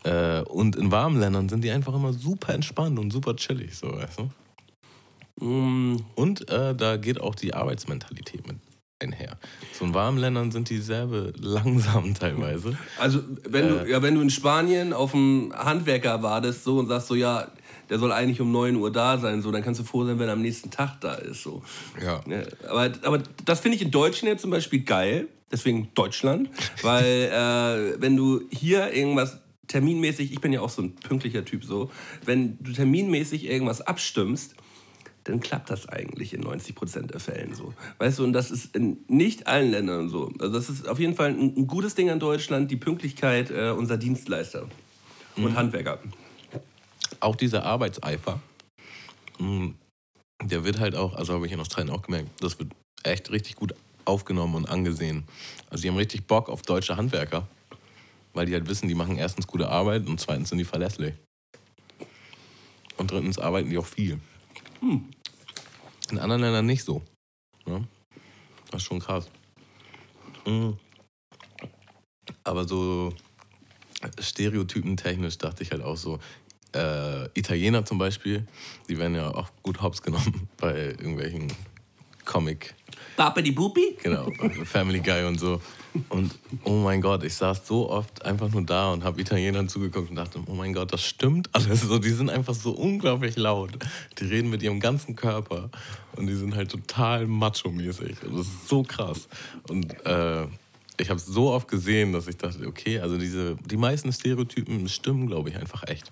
Äh, und in warmen Ländern sind die einfach immer super entspannt und super chillig, so, weißt du? Mm, Und äh, da geht auch die Arbeitsmentalität mit einher. So in warmen Ländern sind die selber langsam teilweise. Also, wenn, du, Äh. ja, wenn du in Spanien auf einen Handwerker wartest so, und sagst so, ja, der soll eigentlich um 9 Uhr da sein, so, dann kannst du froh sein, wenn er am nächsten Tag da ist. So. Ja. Ja, aber, aber das finde ich in Deutschland zum Beispiel geil, deswegen Deutschland, weil äh, wenn du hier irgendwas terminmäßig, ich bin ja auch so ein pünktlicher Typ so, wenn du terminmäßig irgendwas abstimmst, dann klappt das eigentlich in 90 Prozent der Fällen so. Weißt du, und das ist in nicht allen Ländern so. Also das ist auf jeden Fall ein, ein gutes Ding an Deutschland, die Pünktlichkeit äh, unserer Dienstleister und Mhm. Handwerker. Auch dieser Arbeitseifer, mh, der wird halt auch, also habe ich in Australien auch gemerkt, das wird echt richtig gut aufgenommen und angesehen. Also die haben richtig Bock auf deutsche Handwerker, weil die halt wissen, die machen erstens gute Arbeit und zweitens sind die verlässlich. Und drittens arbeiten die auch viel. In anderen Ländern nicht so. Ja? Das ist schon krass. Mhm. Aber so stereotypentechnisch dachte ich halt auch so, äh, Italiener zum Beispiel, die werden ja auch gut hops genommen bei irgendwelchen Comic, Papa die Pupi? genau, Family Guy und so. Und oh mein Gott, ich saß so oft einfach nur da und habe Italienern zugeguckt und dachte, oh mein Gott, das stimmt alles. So, die sind einfach so unglaublich laut. Die reden mit ihrem ganzen Körper und die sind halt total macho-mäßig. Das ist so krass. Und äh, ich habe es so oft gesehen, dass ich dachte, okay, also diese, die meisten Stereotypen stimmen, glaube ich, einfach echt.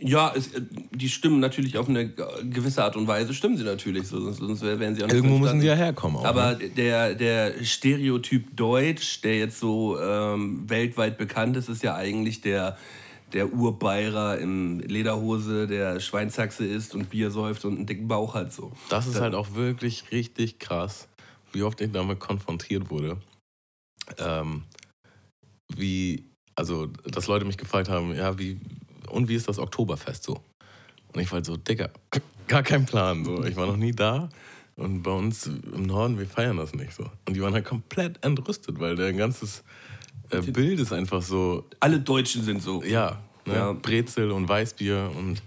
Ja, es, äh, die stimmen natürlich auf eine gewisse Art und Weise, stimmen sie natürlich, so, sonst, wären sie auch nicht Irgendwo müssen sie ja herkommen. Auch, Aber ne? der, der Stereotyp Deutsch, der jetzt so ähm, weltweit bekannt ist, ist ja eigentlich der, der Urbayerer in Lederhose, der Schweinshaxe isst und Bier säuft und einen dicken Bauch hat so. Das ist halt auch wirklich richtig krass, wie oft ich damit konfrontiert wurde. Ähm, wie, also, dass Leute mich gefragt haben, ja, wie, und wie ist das Oktoberfest so? Und ich war halt so, Digga, gar kein Plan. So. Ich war noch nie da. Und bei uns im Norden, wir feiern das nicht so. Und die waren halt komplett entrüstet, weil der ganzes äh, Bild ist einfach so, Alle Deutschen sind so. ja, ne? Ja. Brezel und Weißbier und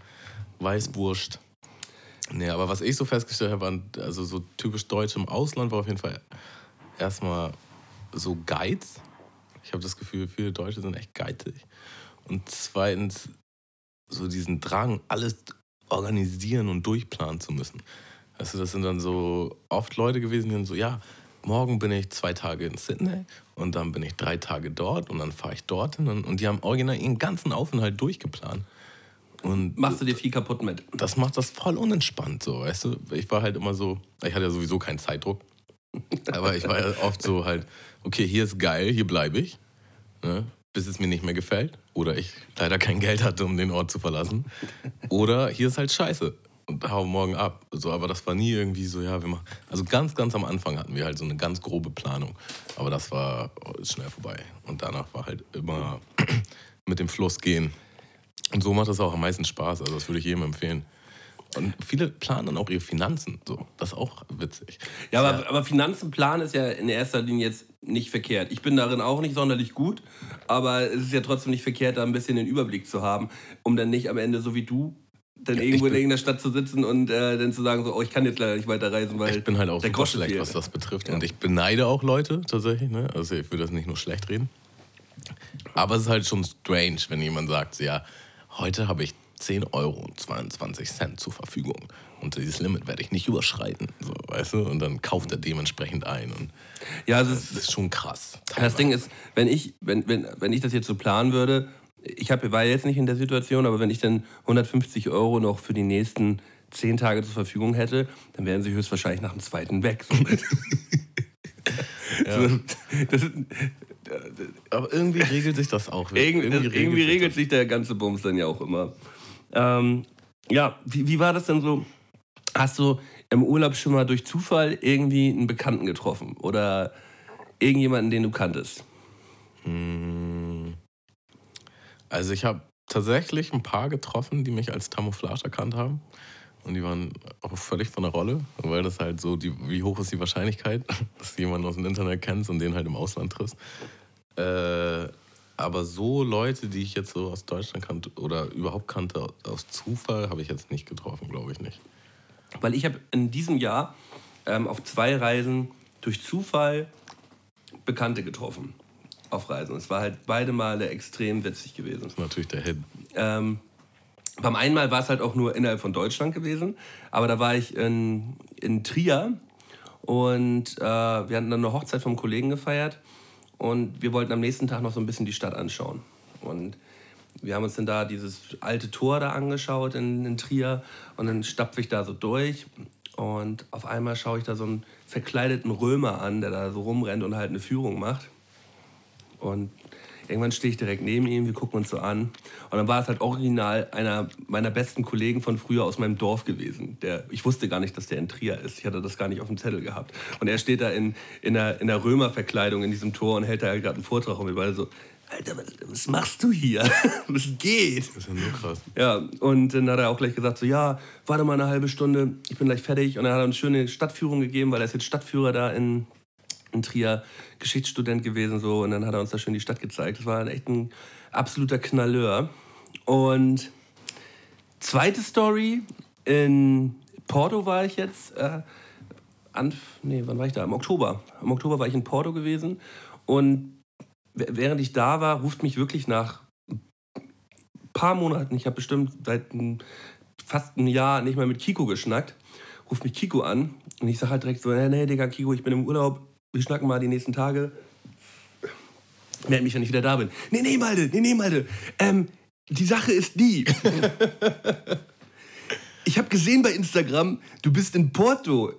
Weißwurst. Nee, aber was ich so festgestellt habe, waren also so typisch deutsch im Ausland war auf jeden Fall erstmal so Geiz. Ich habe das Gefühl, viele Deutsche sind echt geizig. Und zweitens so diesen Drang, alles organisieren und durchplanen zu müssen. Weißt du, das sind dann so oft Leute gewesen, die dann so, ja, morgen bin ich zwei Tage in Sydney und dann bin ich drei Tage dort und dann fahre ich dorthin. Und, und die haben original ihren ganzen Aufenthalt durchgeplant. Und Machst du dir viel kaputt mit. das macht das voll unentspannt, so, weißt du? Ich war halt immer so, ich hatte ja sowieso keinen Zeitdruck. Aber ich war ja oft so halt, okay, hier ist geil, hier bleibe ich. Ne? Bis es mir nicht mehr gefällt. Oder ich leider kein Geld hatte, um den Ort zu verlassen. Oder hier ist halt scheiße. Und hau morgen ab. So, aber das war nie irgendwie so, ja, wir machen. Also ganz, ganz am Anfang hatten wir halt so eine ganz grobe Planung. Aber das war schnell vorbei. Und danach war halt immer mit dem Fluss gehen. Und so macht das auch am meisten Spaß. Also das würde ich jedem empfehlen. Und viele planen dann auch ihre Finanzen. So, das ist auch witzig. Ja, aber, aber Finanzenplan ist ja in erster Linie jetzt nicht verkehrt. Ich bin darin auch nicht sonderlich gut, aber es ist ja trotzdem nicht verkehrt, da ein bisschen den Überblick zu haben, um dann nicht am Ende so wie du dann Ja, irgendwo in irgendeiner Stadt zu sitzen und äh, dann zu sagen, so, oh, ich kann jetzt leider nicht weiterreisen, weil Ich bin halt auch der super schlecht, was das betrifft. Ja. Und ich beneide auch Leute tatsächlich. Ne? Also ich will das nicht nur schlecht reden. Aber es ist halt schon strange, wenn jemand sagt, ja, heute habe ich 10 Euro und 22 Cent zur Verfügung. Und dieses Limit werde ich nicht überschreiten. So, weißt du? Und dann kauft er dementsprechend ein. Und Ja, also das es, ist schon krass. das Ding ist, wenn ich, wenn, wenn, wenn ich das jetzt so planen würde, ich hab, war jetzt nicht in der Situation, aber wenn ich dann 150 Euro noch für die nächsten 10 Tage zur Verfügung hätte, dann wären sie höchstwahrscheinlich nach dem zweiten weg. So. so, das, Aber irgendwie regelt sich das auch. Irgendwie, irgendwie, sich regelt sich der ganze Bums dann ja auch immer. Ähm, ja, wie, wie war das denn so? Hast du im Urlaub schon mal durch Zufall irgendwie einen Bekannten getroffen? Oder irgendjemanden, den du kanntest? Hm. Also ich habe tatsächlich ein paar getroffen, die mich als Camouflage erkannt haben. Und die waren auch völlig von der Rolle, weil das halt so, die, wie hoch ist die Wahrscheinlichkeit, dass du jemanden aus dem Internet kennst und den halt im Ausland triffst. Äh, aber so Leute, die ich jetzt so aus Deutschland kannte oder überhaupt kannte, aus Zufall, habe ich jetzt nicht getroffen, glaube ich nicht. Weil ich habe in diesem Jahr ähm, auf zwei Reisen durch Zufall Bekannte getroffen. Auf Reisen. Es war halt beide Male extrem witzig gewesen. Das ist natürlich der Hit. Ähm, beim einen Mal war es halt auch nur innerhalb von Deutschland gewesen, aber da war ich in, in Trier und äh, wir hatten dann eine Hochzeit vom Kollegen gefeiert und wir wollten am nächsten Tag noch so ein bisschen die Stadt anschauen. Und wir haben uns dann da dieses alte Tor da angeschaut in, in Trier und dann stapfe ich da so durch und auf einmal schaue ich da so einen verkleideten Römer an, der da so rumrennt und halt eine Führung macht. Und irgendwann stehe ich direkt neben ihm, wir gucken uns so an. Und dann war es halt original einer meiner besten Kollegen von früher aus meinem Dorf gewesen. Der, ich wusste gar nicht, dass der in Trier ist. Ich hatte das gar nicht auf dem Zettel gehabt. Und er steht da in, in der, in der Römerverkleidung in diesem Tor und hält da halt gerade einen Vortrag und wir beide so, Alter, was machst du hier? Was geht? Das ist ja nur krass. Ja, und dann hat er auch gleich gesagt, so, ja, warte mal eine halbe Stunde, ich bin gleich fertig. Und dann hat er eine schöne Stadtführung gegeben, weil er ist jetzt Stadtführer da in, in Trier, Geschichtsstudent gewesen so. Und dann hat er uns da schön die Stadt gezeigt. Das war echt ein absoluter Knalleur. Und zweite Story, in Porto war ich jetzt, äh, an, nee, wann war ich da? Im Oktober. Im Oktober war ich in Porto gewesen und während ich da war, ruft mich wirklich nach ein paar Monaten, ich habe bestimmt seit ein, fast einem Jahr nicht mehr mit Kiko geschnackt, ruft mich Kiko an und ich sage halt direkt so, nee, nee, Digga, Kiko, ich bin im Urlaub, wir schnacken mal die nächsten Tage. Meld mich, wenn ich wieder da bin. Nee, nee, Malde, nee, nee, Malde. Ähm, die Sache ist die. ich habe gesehen bei Instagram, du bist in Porto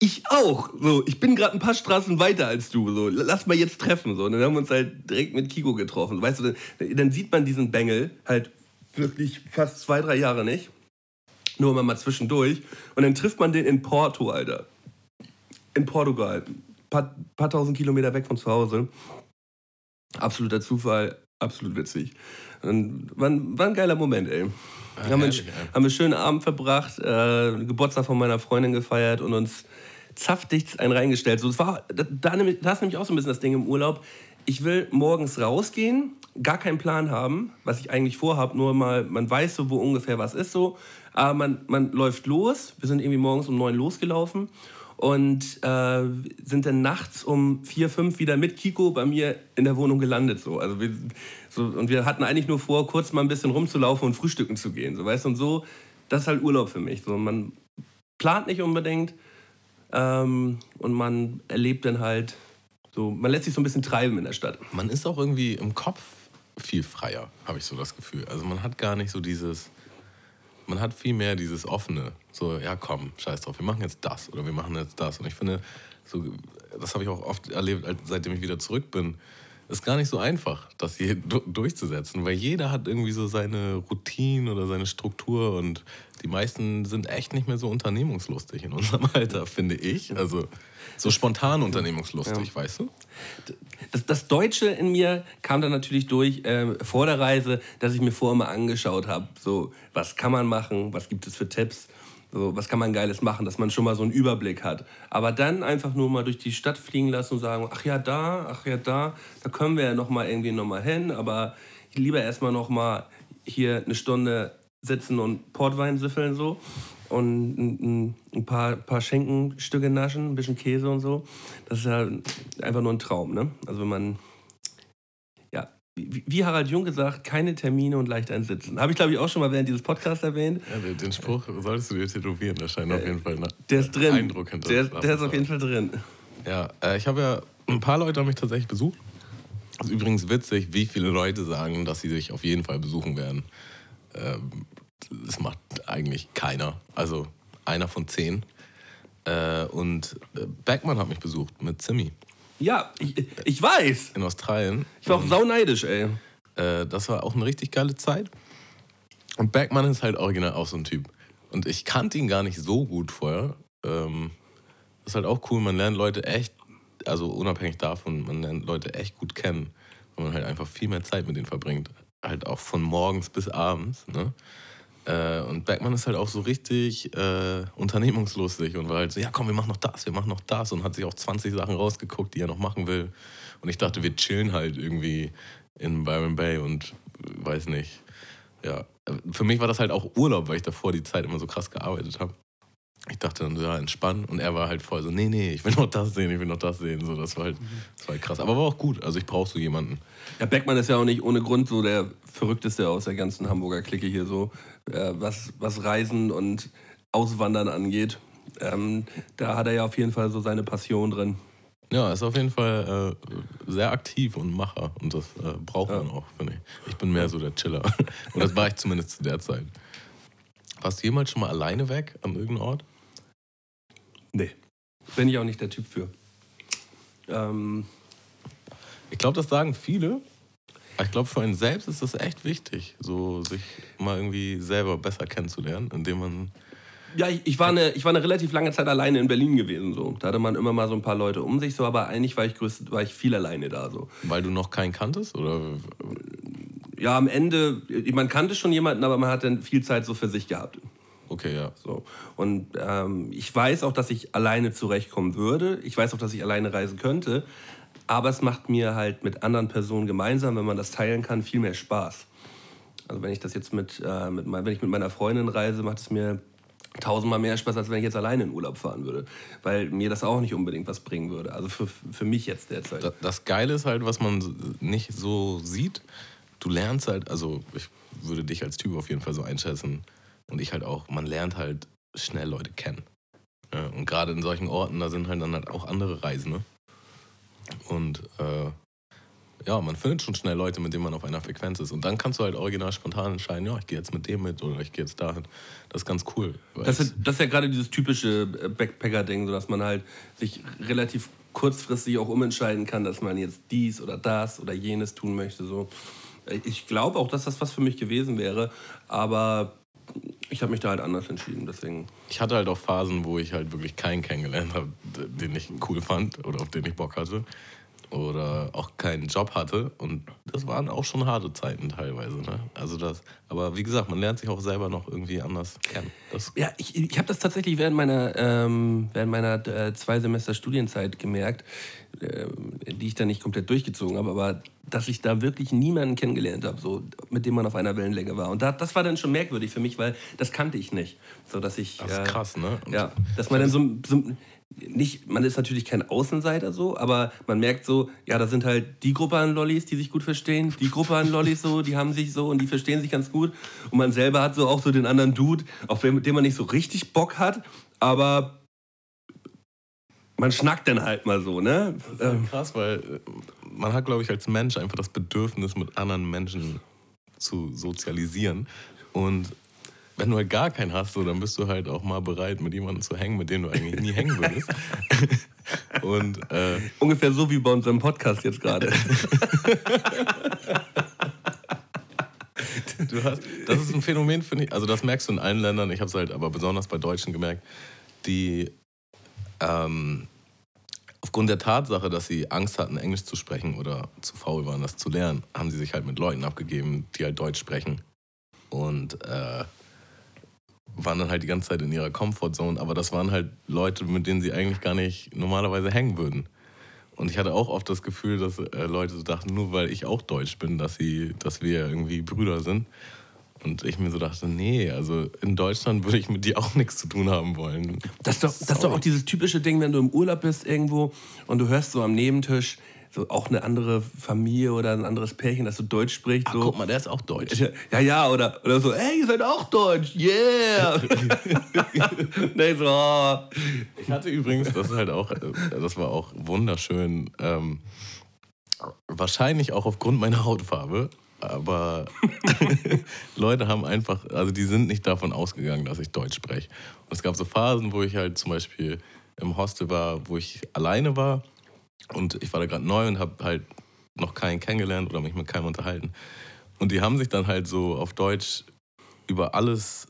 ich auch. So, ich bin gerade ein paar Straßen weiter als du. So, lass mal jetzt treffen. So, und dann haben wir uns halt direkt mit Kiko getroffen. Weißt du, dann, dann sieht man diesen Bengel halt wirklich fast zwei, drei Jahre nicht. Nur immer mal zwischendurch. Und dann trifft man den in Porto, Alter. In Portugal. Ein paar, paar tausend Kilometer weg von zu Hause. Absoluter Zufall, absolut witzig. Und war, war ein geiler Moment, ey. Ja, haben, wir, haben wir einen schönen Abend verbracht, äh, Geburtstag von meiner Freundin gefeiert und uns zapfdicht einen reingestellt. So, das war, da, da, da ist nämlich auch so ein bisschen das Ding im Urlaub. Ich will morgens rausgehen, gar keinen Plan haben, was ich eigentlich vorhabe, nur mal, man weiß so, wo ungefähr was ist so. Aber man, man läuft los. Wir sind irgendwie morgens um neun losgelaufen und äh, sind dann nachts um vier, fünf wieder mit Kiko bei mir in der Wohnung gelandet. So. Also wir, so, und wir hatten eigentlich nur vor, kurz mal ein bisschen rumzulaufen und frühstücken zu gehen. So, weißt? Und so, das ist halt Urlaub für mich. So, man plant nicht unbedingt, ähm, und man erlebt dann halt so, man lässt sich so ein bisschen treiben in der Stadt. Man ist auch irgendwie im Kopf viel freier, habe ich so das Gefühl. Also man hat gar nicht so dieses, man hat viel mehr dieses offene, so, ja komm, scheiß drauf, wir machen jetzt das oder wir machen jetzt das. Und ich finde, so, das habe ich auch oft erlebt, seitdem ich wieder zurück bin ist gar nicht so einfach, das hier durchzusetzen, weil jeder hat irgendwie so seine Routine oder seine Struktur und die meisten sind echt nicht mehr so unternehmungslustig in unserem Alter, finde ich. Also so spontan unternehmungslustig, ja. weißt du? Das, das, Deutsche in mir kam dann natürlich durch äh, vor der Reise, dass ich mir vorher mal angeschaut habe, so was kann man machen, was gibt es für Tipps so, was kann man Geiles machen, dass man schon mal so einen Überblick hat. Aber dann einfach nur mal durch die Stadt fliegen lassen und sagen, ach ja, da, ach ja, da, da können wir ja noch mal irgendwie noch mal hin, aber lieber erstmal noch mal hier eine Stunde sitzen und Portwein süffeln so und ein, ein paar, paar Schenkenstücke naschen, ein bisschen Käse und so. Das ist ja einfach nur ein Traum, ne? Also wenn man wie Harald Jung gesagt, keine Termine und leicht einsitzen. Habe ich, glaube ich, auch schon mal während dieses Podcasts erwähnt. Ja, den Spruch solltest du dir tätowieren, da scheint auf jeden Fall ein der ist drin. Eindruck hinter Der, der ist auf jeden Fall drin. Ja, äh, ich habe ja, ein paar Leute haben mich tatsächlich besucht. Es ist übrigens witzig, wie viele Leute sagen, dass sie sich auf jeden Fall besuchen werden. Ähm, das macht eigentlich keiner. Also einer von zehn. Äh, und äh, Beckmann hat mich besucht mit Zimmy. Ja, ich, ich weiß. In Australien. Ich war auch sauneidisch, ey. Äh, das war auch eine richtig geile Zeit. Und Bergmann ist halt original auch so ein Typ. Und ich kannte ihn gar nicht so gut vorher. Ähm, das ist halt auch cool, man lernt Leute echt, also unabhängig davon, man lernt Leute echt gut kennen, weil man halt einfach viel mehr Zeit mit denen verbringt. Halt auch von morgens bis abends. Ne? Äh, und Bergmann ist halt auch so richtig äh, unternehmungslustig und war halt so, ja komm, wir machen noch das, wir machen noch das und hat sich auch 20 Sachen rausgeguckt, die er noch machen will. Und ich dachte, wir chillen halt irgendwie in Byron Bay und weiß nicht. Ja, für mich war das halt auch Urlaub, weil ich davor die Zeit immer so krass gearbeitet habe. Ich dachte dann, ja, entspannen. Und er war halt voll so, nee, nee, ich will noch das sehen, ich will noch das sehen. So, das war halt, das war halt krass. Aber war auch gut. Also ich brauche so jemanden. Ja, Beckmann ist ja auch nicht ohne Grund so der verrückteste aus der ganzen Hamburger Clique hier so, äh, was, was Reisen und Auswandern angeht. Ähm, da hat er ja auf jeden Fall so seine Passion drin. Ja, ist auf jeden Fall äh, sehr aktiv und Macher und das äh, braucht man auch, finde ich. Ich bin mehr so der Chiller. und das war ich zumindest zu der Zeit. Warst du jemals schon mal alleine weg an irgendeinem Ort? Nee. Bin ich auch nicht der Typ für. Ähm, Ich glaube, das sagen viele. Ich glaube, für einen selbst ist das echt wichtig, so sich mal irgendwie selber besser kennenzulernen, indem man. ja, ich, ich, war eine, ich war eine relativ lange Zeit alleine in Berlin gewesen. So. Da hatte man immer mal so ein paar Leute um sich, so, aber eigentlich war ich, größt, war ich viel alleine da. So. Weil du noch keinen kanntest? Oder Ja, am Ende, man kannte schon jemanden, aber man hat dann viel Zeit so für sich gehabt. Okay, ja. So. Und ähm, ich weiß auch, dass ich alleine zurechtkommen würde. Ich weiß auch, dass ich alleine reisen könnte. Aber es macht mir halt mit anderen Personen gemeinsam, wenn man das teilen kann, viel mehr Spaß. Also wenn ich das jetzt mit, äh, mit wenn ich mit meiner Freundin reise, macht es mir tausendmal mehr Spaß, als wenn ich jetzt alleine in Urlaub fahren würde. Weil mir das auch nicht unbedingt was bringen würde. Also für, für mich jetzt derzeit. Da- Das Geile ist halt, was man nicht so sieht. Du lernst halt, also ich würde dich als Typ auf jeden Fall so einschätzen und ich halt auch, man lernt halt schnell Leute kennen. Ja, und gerade in solchen Orten, da sind halt dann halt auch andere Reisende. Und äh, ja, man findet schon schnell Leute, mit denen man auf einer Frequenz ist. Und dann kannst du halt original spontan entscheiden, ja, ich gehe jetzt mit dem mit oder ich gehe jetzt dahin. Das ist ganz cool. Das ist, das ist ja gerade dieses typische äh, Backpacker-Ding, so dass man halt sich relativ kurzfristig auch umentscheiden kann, dass man jetzt dies oder das oder jenes tun möchte. So. Ich glaube auch, dass das was für mich gewesen wäre, aber ich habe mich da halt anders entschieden. Deswegen. Ich hatte halt auch Phasen, wo ich halt wirklich keinen kennengelernt habe, den ich cool fand oder auf den ich Bock hatte. Oder auch keinen Job hatte. Und das waren auch schon harte Zeiten teilweise. Ne? Also das, aber wie gesagt, man lernt sich auch selber noch irgendwie anders kennen. Das, Ja, ich, ich habe das tatsächlich während meiner, ähm, während meiner äh, zwei Semester Studienzeit gemerkt, die ich dann nicht komplett durchgezogen habe, aber dass ich da wirklich niemanden kennengelernt habe, so, mit dem man auf einer Wellenlänge war. Und da, das war dann schon merkwürdig für mich, weil das kannte ich nicht. So, dass ich, das ist äh, krass, ne? Und Ja, dass man dann so, so nicht, man ist natürlich kein Außenseiter so, aber man merkt so, ja, da sind halt die Gruppe an Lollis, die sich gut verstehen, die Gruppe an Lollis so, die haben sich so und die verstehen sich ganz gut. Und man selber hat so auch so den anderen Dude, auf den, mit dem man nicht so richtig Bock hat, aber man schnackt dann halt mal so, ne? Das ist halt krass, weil äh, man hat, glaube ich, als Mensch einfach das Bedürfnis, mit anderen Menschen zu sozialisieren. Und wenn du halt gar keinen hast, so, dann bist du halt auch mal bereit, mit jemandem zu hängen, mit dem du eigentlich nie hängen würdest. Und äh, Ungefähr so wie bei unserem Podcast jetzt gerade. du hast, das ist ein Phänomen, finde ich. Also das merkst du in allen Ländern. Ich habe es halt aber besonders bei Deutschen gemerkt, die ähm, aufgrund der Tatsache, dass sie Angst hatten, Englisch zu sprechen oder zu faul waren, das zu lernen, haben sie sich halt mit Leuten abgegeben, die halt Deutsch sprechen. Und äh, waren dann halt die ganze Zeit in ihrer Comfortzone. Aber das waren halt Leute, mit denen sie eigentlich gar nicht normalerweise hängen würden. Und ich hatte auch oft das Gefühl, dass äh, Leute so dachten, nur weil ich auch Deutsch bin, dass, sie, dass wir irgendwie Brüder sind. Und ich mir so dachte, nee, also in Deutschland würde ich mit dir auch nichts zu tun haben wollen. Das ist, doch, das ist doch auch dieses typische Ding, wenn du im Urlaub bist irgendwo und du hörst so am Nebentisch so auch eine andere Familie oder ein anderes Pärchen, das so Deutsch spricht. Ach, so. guck mal, der ist auch Deutsch. Ja, ja, oder, oder so, ey, ihr seid auch Deutsch, yeah! nee, so, oh. Ich hatte übrigens, das halt auch, äh, das war auch wunderschön, ähm, wahrscheinlich auch aufgrund meiner Hautfarbe, aber Leute haben einfach, also die sind nicht davon ausgegangen, dass ich Deutsch spreche. Und es gab so Phasen, wo ich halt zum Beispiel im Hostel war, wo ich alleine war und ich war da gerade neu und habe halt noch keinen kennengelernt oder mich mit keinem unterhalten. Und die haben sich dann halt so auf Deutsch über alles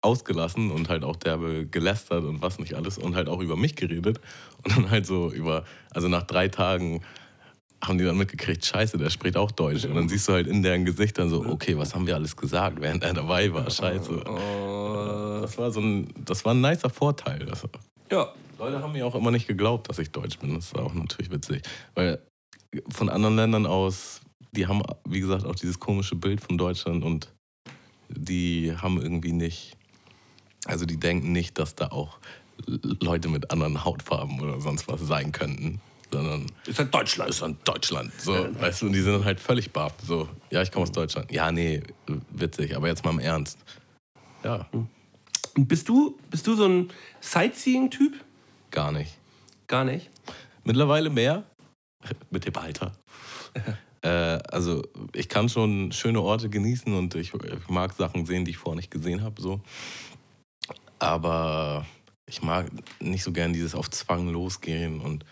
ausgelassen und halt auch derbe gelästert und was nicht alles und halt auch über mich geredet und dann halt so über, also nach drei Tagen haben die dann mitgekriegt, scheiße, der spricht auch Deutsch und dann siehst du halt in deren Gesichtern so, okay, was haben wir alles gesagt, während er dabei war, scheiße. Oh. Das war so ein, das war ein nicer Vorteil. Das, Ja, Leute haben mir auch immer nicht geglaubt, dass ich Deutsch bin, das ist auch natürlich witzig, weil von anderen Ländern aus, die haben, wie gesagt, auch dieses komische Bild von Deutschland und die haben irgendwie nicht, also die denken nicht, dass da auch Leute mit anderen Hautfarben oder sonst was sein könnten, sondern ist halt Deutschland. ist dann Deutschland. So, weißt du, und die sind dann halt völlig baff. So, ja, ich komme aus Deutschland. Ja, nee, witzig, aber jetzt mal im Ernst. Ja, Und bist du, bist du so ein Sightseeing-Typ? gar nicht. Gar nicht. Mittlerweile mehr. Mit dem Alter. äh, also ich kann schon schöne Orte genießen und ich, ich mag Sachen sehen, die ich vorher nicht gesehen habe. So. Aber ich mag nicht so gern dieses auf Zwang losgehen und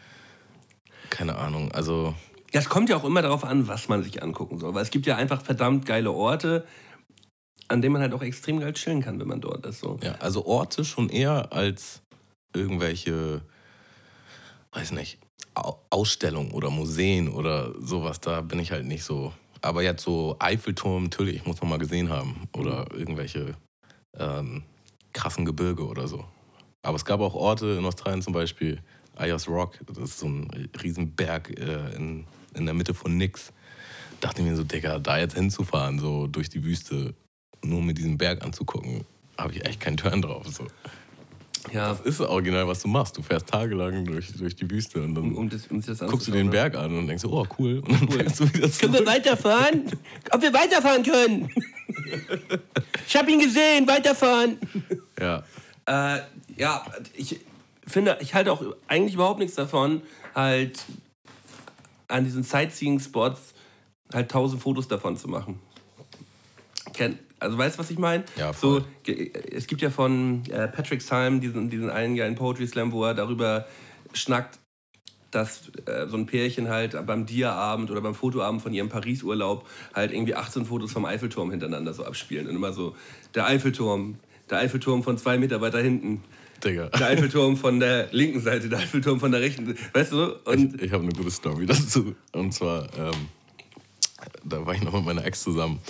keine Ahnung. Also Ja, es kommt ja auch immer darauf an, was man sich angucken soll. Weil es gibt ja einfach verdammt geile Orte, an denen man halt auch extrem geil chillen kann, wenn man dort ist. So. Ja, also Orte schon eher als irgendwelche, weiß nicht, Au- Ausstellungen oder Museen oder sowas. Da bin ich halt nicht so. Aber jetzt so Eiffelturm, natürlich, ich muss noch mal gesehen haben. Oder irgendwelche ähm, krassen Gebirge oder so. Aber es gab auch Orte in Australien zum Beispiel, Ayers Rock, das ist so ein Riesenberg äh, in, in der Mitte von nix. Dachte ich mir so, Digga, da jetzt hinzufahren, so durch die Wüste, nur mit diesem Berg anzugucken, habe ich echt keinen Turn drauf. So. Ja, Das ist original, was du machst. Du fährst tagelang durch, durch die Wüste und dann um, um das, um das guckst du den ne? Berg an und denkst, oh cool. Und dann fährst du wieder Können wir weiterfahren? Ob wir weiterfahren können? Ich habe ihn gesehen, weiterfahren. Ja, Äh, ja, ich finde, ich halte auch eigentlich überhaupt nichts davon, halt an diesen Sightseeing-Spots halt tausend Fotos davon zu machen. Also weißt du, was ich meine? Ja, so, voll. ge- Es gibt ja von äh, Patrick Syme diesen, diesen einen geilen Poetry Slam, wo er darüber schnackt, dass äh, so ein Pärchen halt beim Dia-Abend oder beim Fotoabend von ihrem Paris-Urlaub halt irgendwie 18 Fotos vom Eiffelturm hintereinander so abspielen. Und immer so, der Eiffelturm, der Eiffelturm von zwei Meter weiter hinten, Digga. der Eiffelturm von der linken Seite, der Eiffelturm von der rechten Seite. Weißt du? Und Ich, ich habe eine gute Story dazu. Und zwar, ähm, da war ich noch mit meiner Ex zusammen.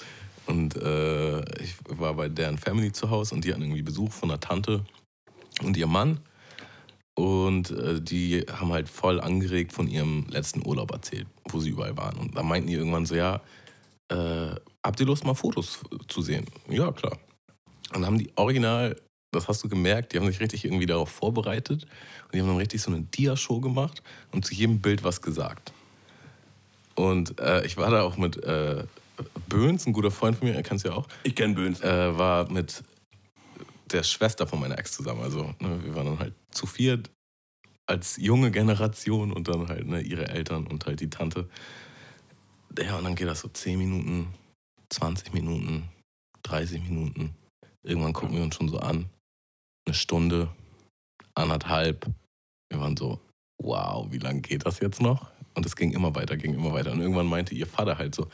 Und äh, ich war bei deren Family zu Hause und die hatten irgendwie Besuch von einer Tante und ihrem Mann. Und äh, die haben halt voll angeregt von ihrem letzten Urlaub erzählt, wo sie überall waren. Und da meinten die irgendwann so, ja, äh, habt ihr Lust, mal Fotos zu sehen? Ja, klar. Und dann haben die original, das hast du gemerkt, die haben sich richtig irgendwie darauf vorbereitet. Und die haben dann richtig so eine Dia-Show gemacht und zu jedem Bild was gesagt. Und äh, ich war da auch mit äh, Böhns, ein guter Freund von mir, er kennt ja auch, ich kenne Böhns. äh, war mit der Schwester von meiner Ex zusammen. Also ne, wir waren dann halt zu viert als junge Generation und dann halt ne, ihre Eltern und halt die Tante. Ja, und dann geht das so 10 Minuten, 20 Minuten, 30 Minuten. Irgendwann gucken wir uns schon so an. Eine Stunde, anderthalb. Wir waren so, wow, wie lange geht das jetzt noch? Und es ging immer weiter, ging immer weiter. Und irgendwann meinte ihr Vater halt so,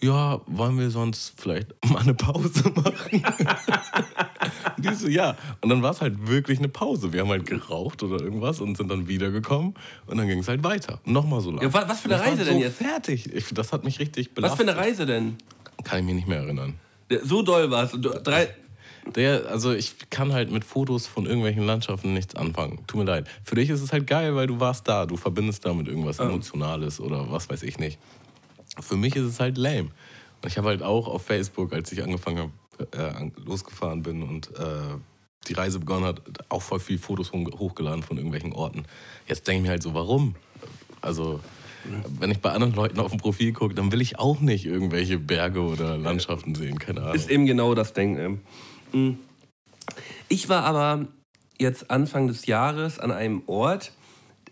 ja, wollen wir sonst vielleicht mal eine Pause machen? Und die so, ja. Und dann war es halt wirklich eine Pause. Wir haben halt geraucht oder irgendwas und sind dann wiedergekommen. Und dann ging es halt weiter. Nochmal so lange. Ja, wa- was für eine Ich Reise so denn jetzt? fertig. Ich, das hat mich richtig Was belastet. für eine Reise denn? Kann ich mich nicht mehr erinnern. So doll war es. Drei, Der, also ich kann halt mit Fotos von irgendwelchen Landschaften nichts anfangen. Tut mir leid. Für dich ist es halt geil, weil du warst da. Du verbindest damit irgendwas Emotionales oder was weiß ich nicht. Für mich ist es halt lame. Und ich habe halt auch auf Facebook, als ich angefangen habe, äh, losgefahren bin und äh, die Reise begonnen hat, auch voll viel Fotos hoch- hochgeladen von irgendwelchen Orten. Jetzt denke ich mir halt so, warum? Also, wenn ich bei anderen Leuten auf dem Profil gucke, dann will ich auch nicht irgendwelche Berge oder Landschaften sehen, keine Ahnung. ist eben genau das Denken. Mhm. Ich war aber jetzt Anfang des Jahres an einem Ort,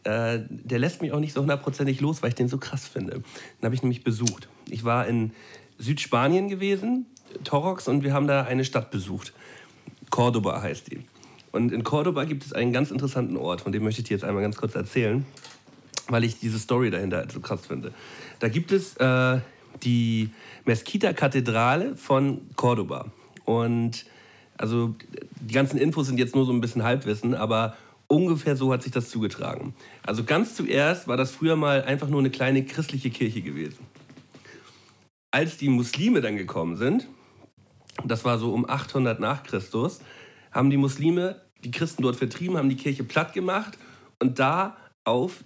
äh, der lässt mich auch nicht so hundertprozentig los, weil ich den so krass finde. Den habe ich nämlich besucht. Ich war in Südspanien gewesen, Torrox, und wir haben da eine Stadt besucht. Cordoba heißt die. Und in Cordoba gibt es einen ganz interessanten Ort, von dem möchte ich dir jetzt einmal ganz kurz erzählen, weil ich diese Story dahinter halt so krass finde. Da gibt es äh, die Mesquita-Kathedrale von Cordoba. Und also die ganzen Infos sind jetzt nur so ein bisschen Halbwissen, aber ungefähr so hat sich das zugetragen. Also ganz zuerst war das früher mal einfach nur eine kleine christliche Kirche gewesen. Als die Muslime dann gekommen sind, das war so um 800 nach Christus, haben die Muslime die Christen dort vertrieben, haben die Kirche platt gemacht und da auf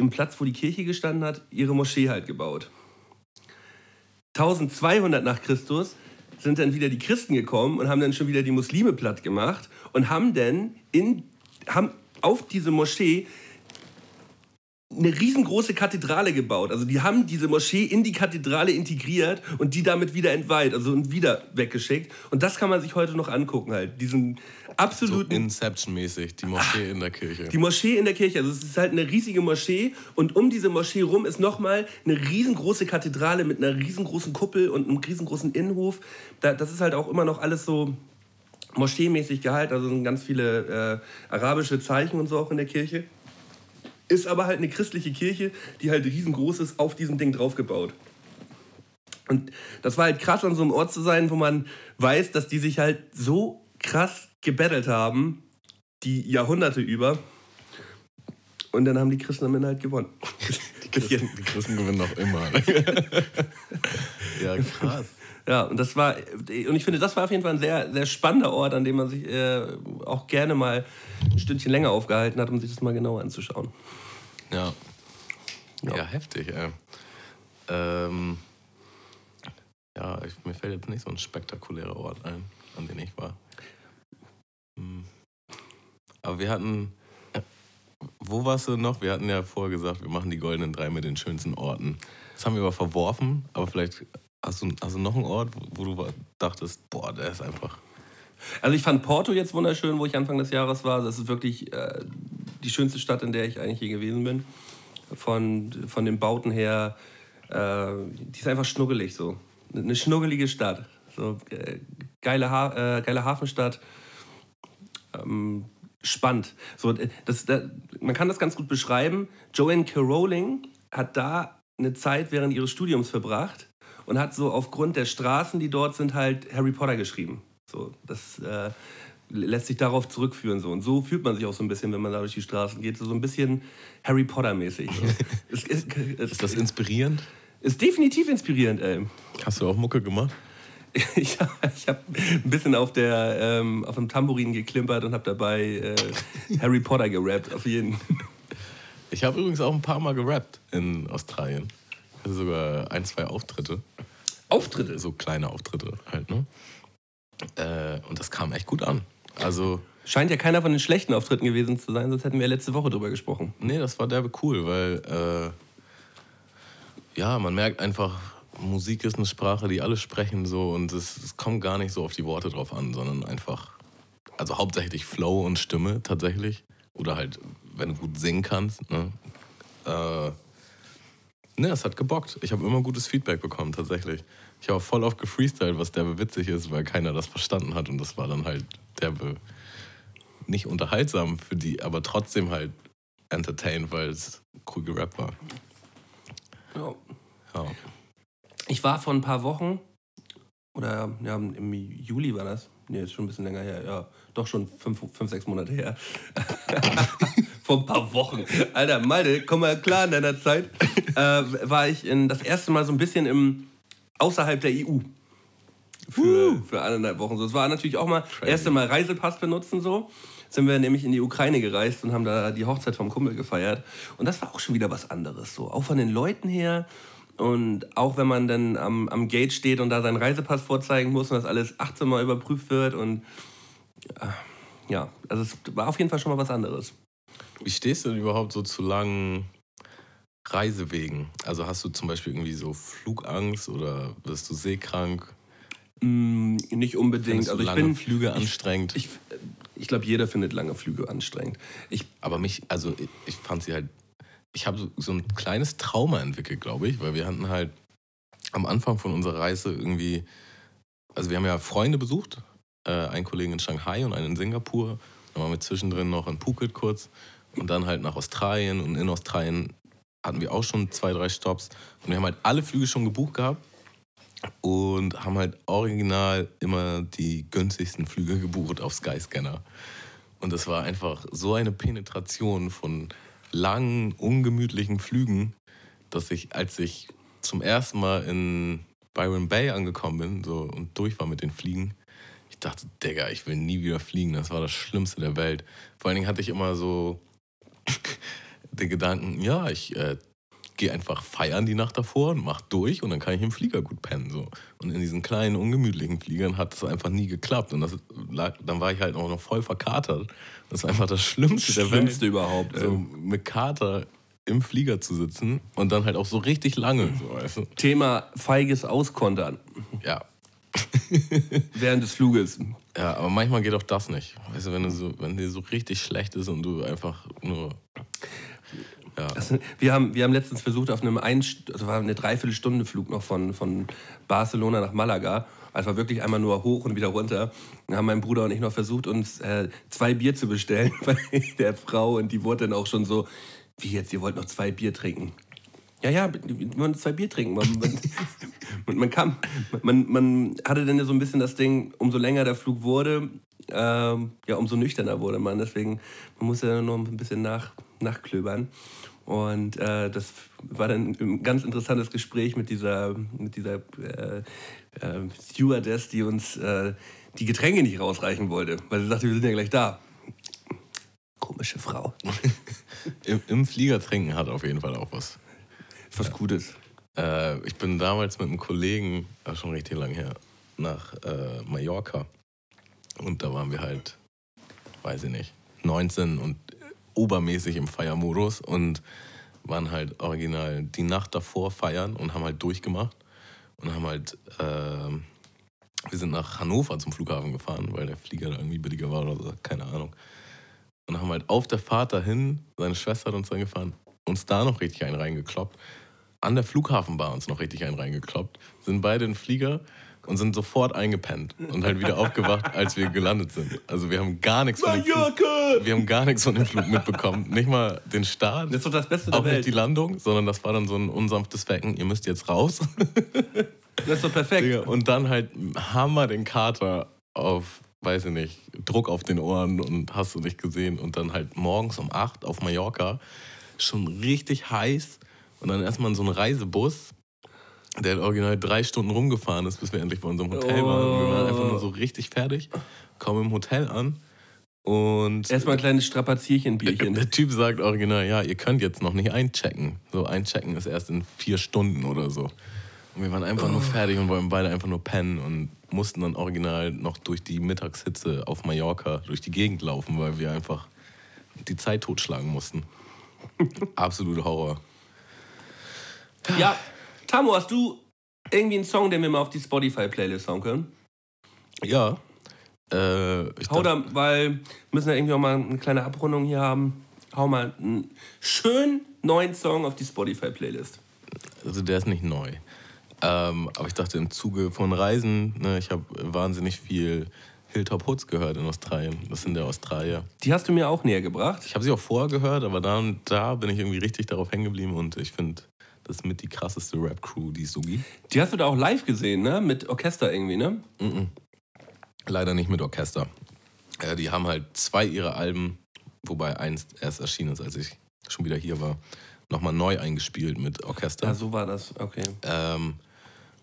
dem Platz, wo die Kirche gestanden hat, ihre Moschee halt gebaut. 1200 nach Christus sind dann wieder die Christen gekommen und haben dann schon wieder die Muslime platt gemacht und haben dann in, haben auf diese Moschee eine riesengroße Kathedrale gebaut. Also die haben diese Moschee in die Kathedrale integriert und die damit wieder entweiht, also und wieder weggeschickt. Und das kann man sich heute noch angucken halt. Diesen absoluten... So Inception-mäßig, die Moschee in der Kirche. Die Moschee in der Kirche, also es ist halt eine riesige Moschee und um diese Moschee rum ist nochmal eine riesengroße Kathedrale mit einer riesengroßen Kuppel und einem riesengroßen Innenhof. das ist halt auch immer noch alles so moscheemäßig gehalten, also sind ganz viele äh, arabische Zeichen und so auch in der Kirche. Ist aber halt eine christliche Kirche, die halt riesengroß ist, auf diesem Ding draufgebaut. Und das war halt krass, an so einem Ort zu sein, wo man weiß, dass die sich halt so krass gebettelt haben, die Jahrhunderte über. Und dann haben die Christen am Ende halt gewonnen. Die Christen, die Christen gewinnen noch immer. ja, krass. Ja, und das war, und ich finde, das war auf jeden Fall ein sehr, sehr spannender Ort, an dem man sich äh, auch gerne mal ein Stündchen länger aufgehalten hat, um sich das mal genauer anzuschauen. Ja. Ja, ja heftig, ey. Ähm, ja, ich, mir fällt jetzt nicht so ein spektakulärer Ort ein, an den ich war. Hm. Aber wir hatten, wo warst du noch? Wir hatten ja vorher gesagt, wir machen die goldenen drei mit den schönsten Orten. Das haben wir aber verworfen, aber vielleicht hast du, noch einen Ort, wo, du dachtest, boah, der ist einfach also ich fand Porto jetzt wunderschön, wo ich Anfang des Jahres war. Das ist wirklich äh, die schönste Stadt, in der ich eigentlich je gewesen bin. Von, von den Bauten her, äh, die ist einfach schnuggelig so. Eine schnuggelige Stadt. So, äh, geile, ha äh, geile Hafenstadt. Ähm, spannend. So, das, das, man kann das ganz gut beschreiben. Joanne K. Rowling hat da eine Zeit während ihres Studiums verbracht und hat so aufgrund der Straßen, die dort sind, halt Harry Potter geschrieben. So, das äh, lässt sich darauf zurückführen. So. Und so fühlt man sich auch so ein bisschen, wenn man da durch die Straßen geht. So ein bisschen Harry Potter-mäßig. So. ist, ist, ist, das inspirierend? Ist definitiv inspirierend, ey. Hast du auch Mucke gemacht? ich habe hab ein bisschen auf, der, ähm, auf dem Tambourin geklimpert und habe dabei äh, Harry Potter gerappt, auf jeden Ich habe übrigens auch ein paar Mal gerappt in Australien. Also sogar ein, zwei Auftritte. Auftritte? So kleine Auftritte halt, ne? Äh, und das kam echt gut an. Also. Scheint ja keiner von den schlechten Auftritten gewesen zu sein, sonst hätten wir ja letzte Woche drüber gesprochen. Nee, das war derbe cool, weil äh, ja, man merkt einfach, Musik ist eine Sprache, die alle sprechen so und es, es kommt gar nicht so auf die Worte drauf an, sondern einfach, also hauptsächlich Flow und Stimme tatsächlich. Oder halt, wenn du gut singen kannst. Ne? Äh, ne, es hat gebockt. Ich habe immer gutes Feedback bekommen, tatsächlich. Ich habe voll oft gefreestylt, was derbe witzig ist, weil keiner das verstanden hat. Und das war dann halt derbe nicht unterhaltsam für die, aber trotzdem halt entertained, weil es cool gerappt war. Ja. ja. Ich war vor ein paar Wochen, oder ja, im Juli war das. Nee, ist schon ein bisschen länger her. Ja, doch schon fünf, fünf sechs Monate her. vor ein paar Wochen. Alter, Malte, komm mal klar in deiner Zeit. Äh, war ich in, das erste Mal so ein bisschen im außerhalb der EU. Für, uh. für eineinhalb Wochen. So, es war natürlich auch mal das erste Mal Reisepass benutzen so. Sind wir nämlich in die Ukraine gereist und haben da die Hochzeit vom Kumpel gefeiert. Und das war auch schon wieder was anderes. So. Auch von den Leuten her. Und auch wenn man dann am, am Gate steht und da seinen Reisepass vorzeigen muss und das alles 18 Mal überprüft wird. Und ja, also es war auf jeden Fall schon mal was anderes. Wie stehst du denn überhaupt so zu langen Reisewegen? Also hast du zum Beispiel irgendwie so Flugangst oder wirst du seekrank? Mm, nicht unbedingt. also ich lange bin, Flüge anstrengend. Ich, ich, ich glaube, jeder findet lange Flüge anstrengend. Ich, Aber mich, also ich, ich fand sie halt. Ich habe so, so ein kleines Trauma entwickelt, glaube ich, weil wir hatten halt am Anfang von unserer Reise irgendwie, also wir haben ja Freunde besucht, äh, einen Kollegen in Shanghai und einen in Singapur. Dann waren wir zwischendrin noch in Phuket kurz und dann halt nach Australien und in Australien hatten wir auch schon zwei, drei Stops. Und wir haben halt alle Flüge schon gebucht gehabt und haben halt original immer die günstigsten Flüge gebucht auf Skyscanner. Und das war einfach so eine Penetration von langen, ungemütlichen Flügen, dass ich, als ich zum ersten Mal in Byron Bay angekommen bin so, und durch war mit den Fliegen, ich dachte, Digga, ich will nie wieder fliegen. Das war das Schlimmste der Welt. Vor allen Dingen hatte ich immer so den Gedanken, ja, ich äh, gehe einfach feiern die Nacht davor und mach durch und dann kann ich im Flieger gut pennen. So. Und in diesen kleinen, ungemütlichen Fliegern hat das einfach nie geklappt. Und das lag, dann war ich halt auch noch voll verkatert. Das war einfach das Schlimmste der Schlimmste überhaupt. So, mit Kater im Flieger zu sitzen und dann halt auch so richtig lange. So, du? Thema feiges Auskontern Ja. während des Fluges. Ja, aber manchmal geht auch das nicht. Weißt du, wenn, du so, wenn dir so richtig schlecht ist und du einfach nur. Ja. Das, wir, haben, wir haben letztens versucht, auf einem ein, also war eine Dreiviertelstunde Flug noch von, von Barcelona nach Malaga. Also wirklich einmal nur hoch und wieder runter. Dann haben mein Bruder und ich noch versucht, uns äh, zwei Bier zu bestellen bei der Frau. Und die wurde dann auch schon so, wie jetzt, ihr wollt noch zwei Bier trinken? Ja, ja, wir wollen zwei Bier trinken. Man, man, man, kam, man, man hatte dann so ein bisschen das Ding, umso länger der Flug wurde, ähm, ja, umso nüchterner wurde man. Deswegen, man musste ja noch ein bisschen nach, nachklöbern. Und äh, das war dann ein ganz interessantes Gespräch mit dieser, mit dieser äh, äh, Stewardess, die uns äh, die Getränke nicht rausreichen wollte, weil sie sagte, wir sind ja gleich da. Komische Frau. Im, Im Flieger trinken hat auf jeden Fall auch was. Was Gutes. Äh, ich bin damals mit einem Kollegen, ist schon richtig lang her, nach äh, Mallorca. Und da waren wir halt, weiß ich nicht, 19 und obermäßig im Feiermodus und waren halt original die Nacht davor feiern und haben halt durchgemacht und haben halt, äh, wir sind nach Hannover zum Flughafen gefahren, weil der Flieger da irgendwie billiger war oder so, keine Ahnung. Und haben halt auf der Fahrt dahin, seine Schwester hat uns dann gefahren, uns da noch richtig einen reingekloppt. An der Flughafenbar uns noch richtig einen reingekloppt. Sind beide in den Flieger und sind sofort eingepennt und halt wieder aufgewacht, als wir gelandet sind. Also wir haben gar nichts von dem Flug, wir haben gar nichts von dem Flug mitbekommen. Nicht mal den Start. Das ist doch das Beste der auch Welt. nicht die Landung, sondern das war dann so ein unsanftes Wecken, ihr müsst jetzt raus. Das ist doch perfekt. Digga, und dann halt Hammer den Kater auf, weiß ich nicht, Druck auf den Ohren und hast du nicht gesehen. Und dann halt morgens um 8 auf Mallorca, schon richtig heiß. Und dann erstmal in so einen Reisebus, der halt original drei Stunden rumgefahren ist, bis wir endlich bei unserem Hotel waren. Wir waren einfach nur so richtig fertig, kommen im Hotel an. Und Erstmal ein kleines Strapazierchen-Bierchen. der Typ sagt original, ja, ihr könnt jetzt noch nicht einchecken. So, einchecken ist erst in vier Stunden oder so. Und wir waren einfach nur fertig und wollten beide einfach nur pennen und mussten dann original noch durch die Mittagshitze auf Mallorca durch die Gegend laufen, weil wir einfach die Zeit totschlagen mussten. Absolute Horror. Ja, Tamo, hast du irgendwie einen Song, den wir mal auf die Spotify-Playlist hauen können? Ja. Äh, ich Hau da, weil wir müssen ja irgendwie auch mal eine kleine Abrundung hier haben. Hau mal einen schönen neuen Song auf die Spotify-Playlist. also der ist nicht neu. Ähm, aber ich dachte im Zuge von Reisen, ne, ich habe wahnsinnig viel Hilltop Hoods gehört in Australien. Das sind ja Australier. Die hast du mir auch näher gebracht. Ich habe sie auch vorher gehört, aber dann, da bin ich irgendwie richtig darauf hängen geblieben und ich finde, ist mit die krasseste Rap-Crew, die es so gibt. Die hast du da auch live gesehen, ne? Mit Orchester irgendwie, ne? Leider nicht mit Orchester. Äh, die haben halt zwei ihrer Alben, wobei eins erst erschienen ist, als ich schon wieder hier war, nochmal neu eingespielt mit Orchester. Ja, so war das. Okay. Ähm,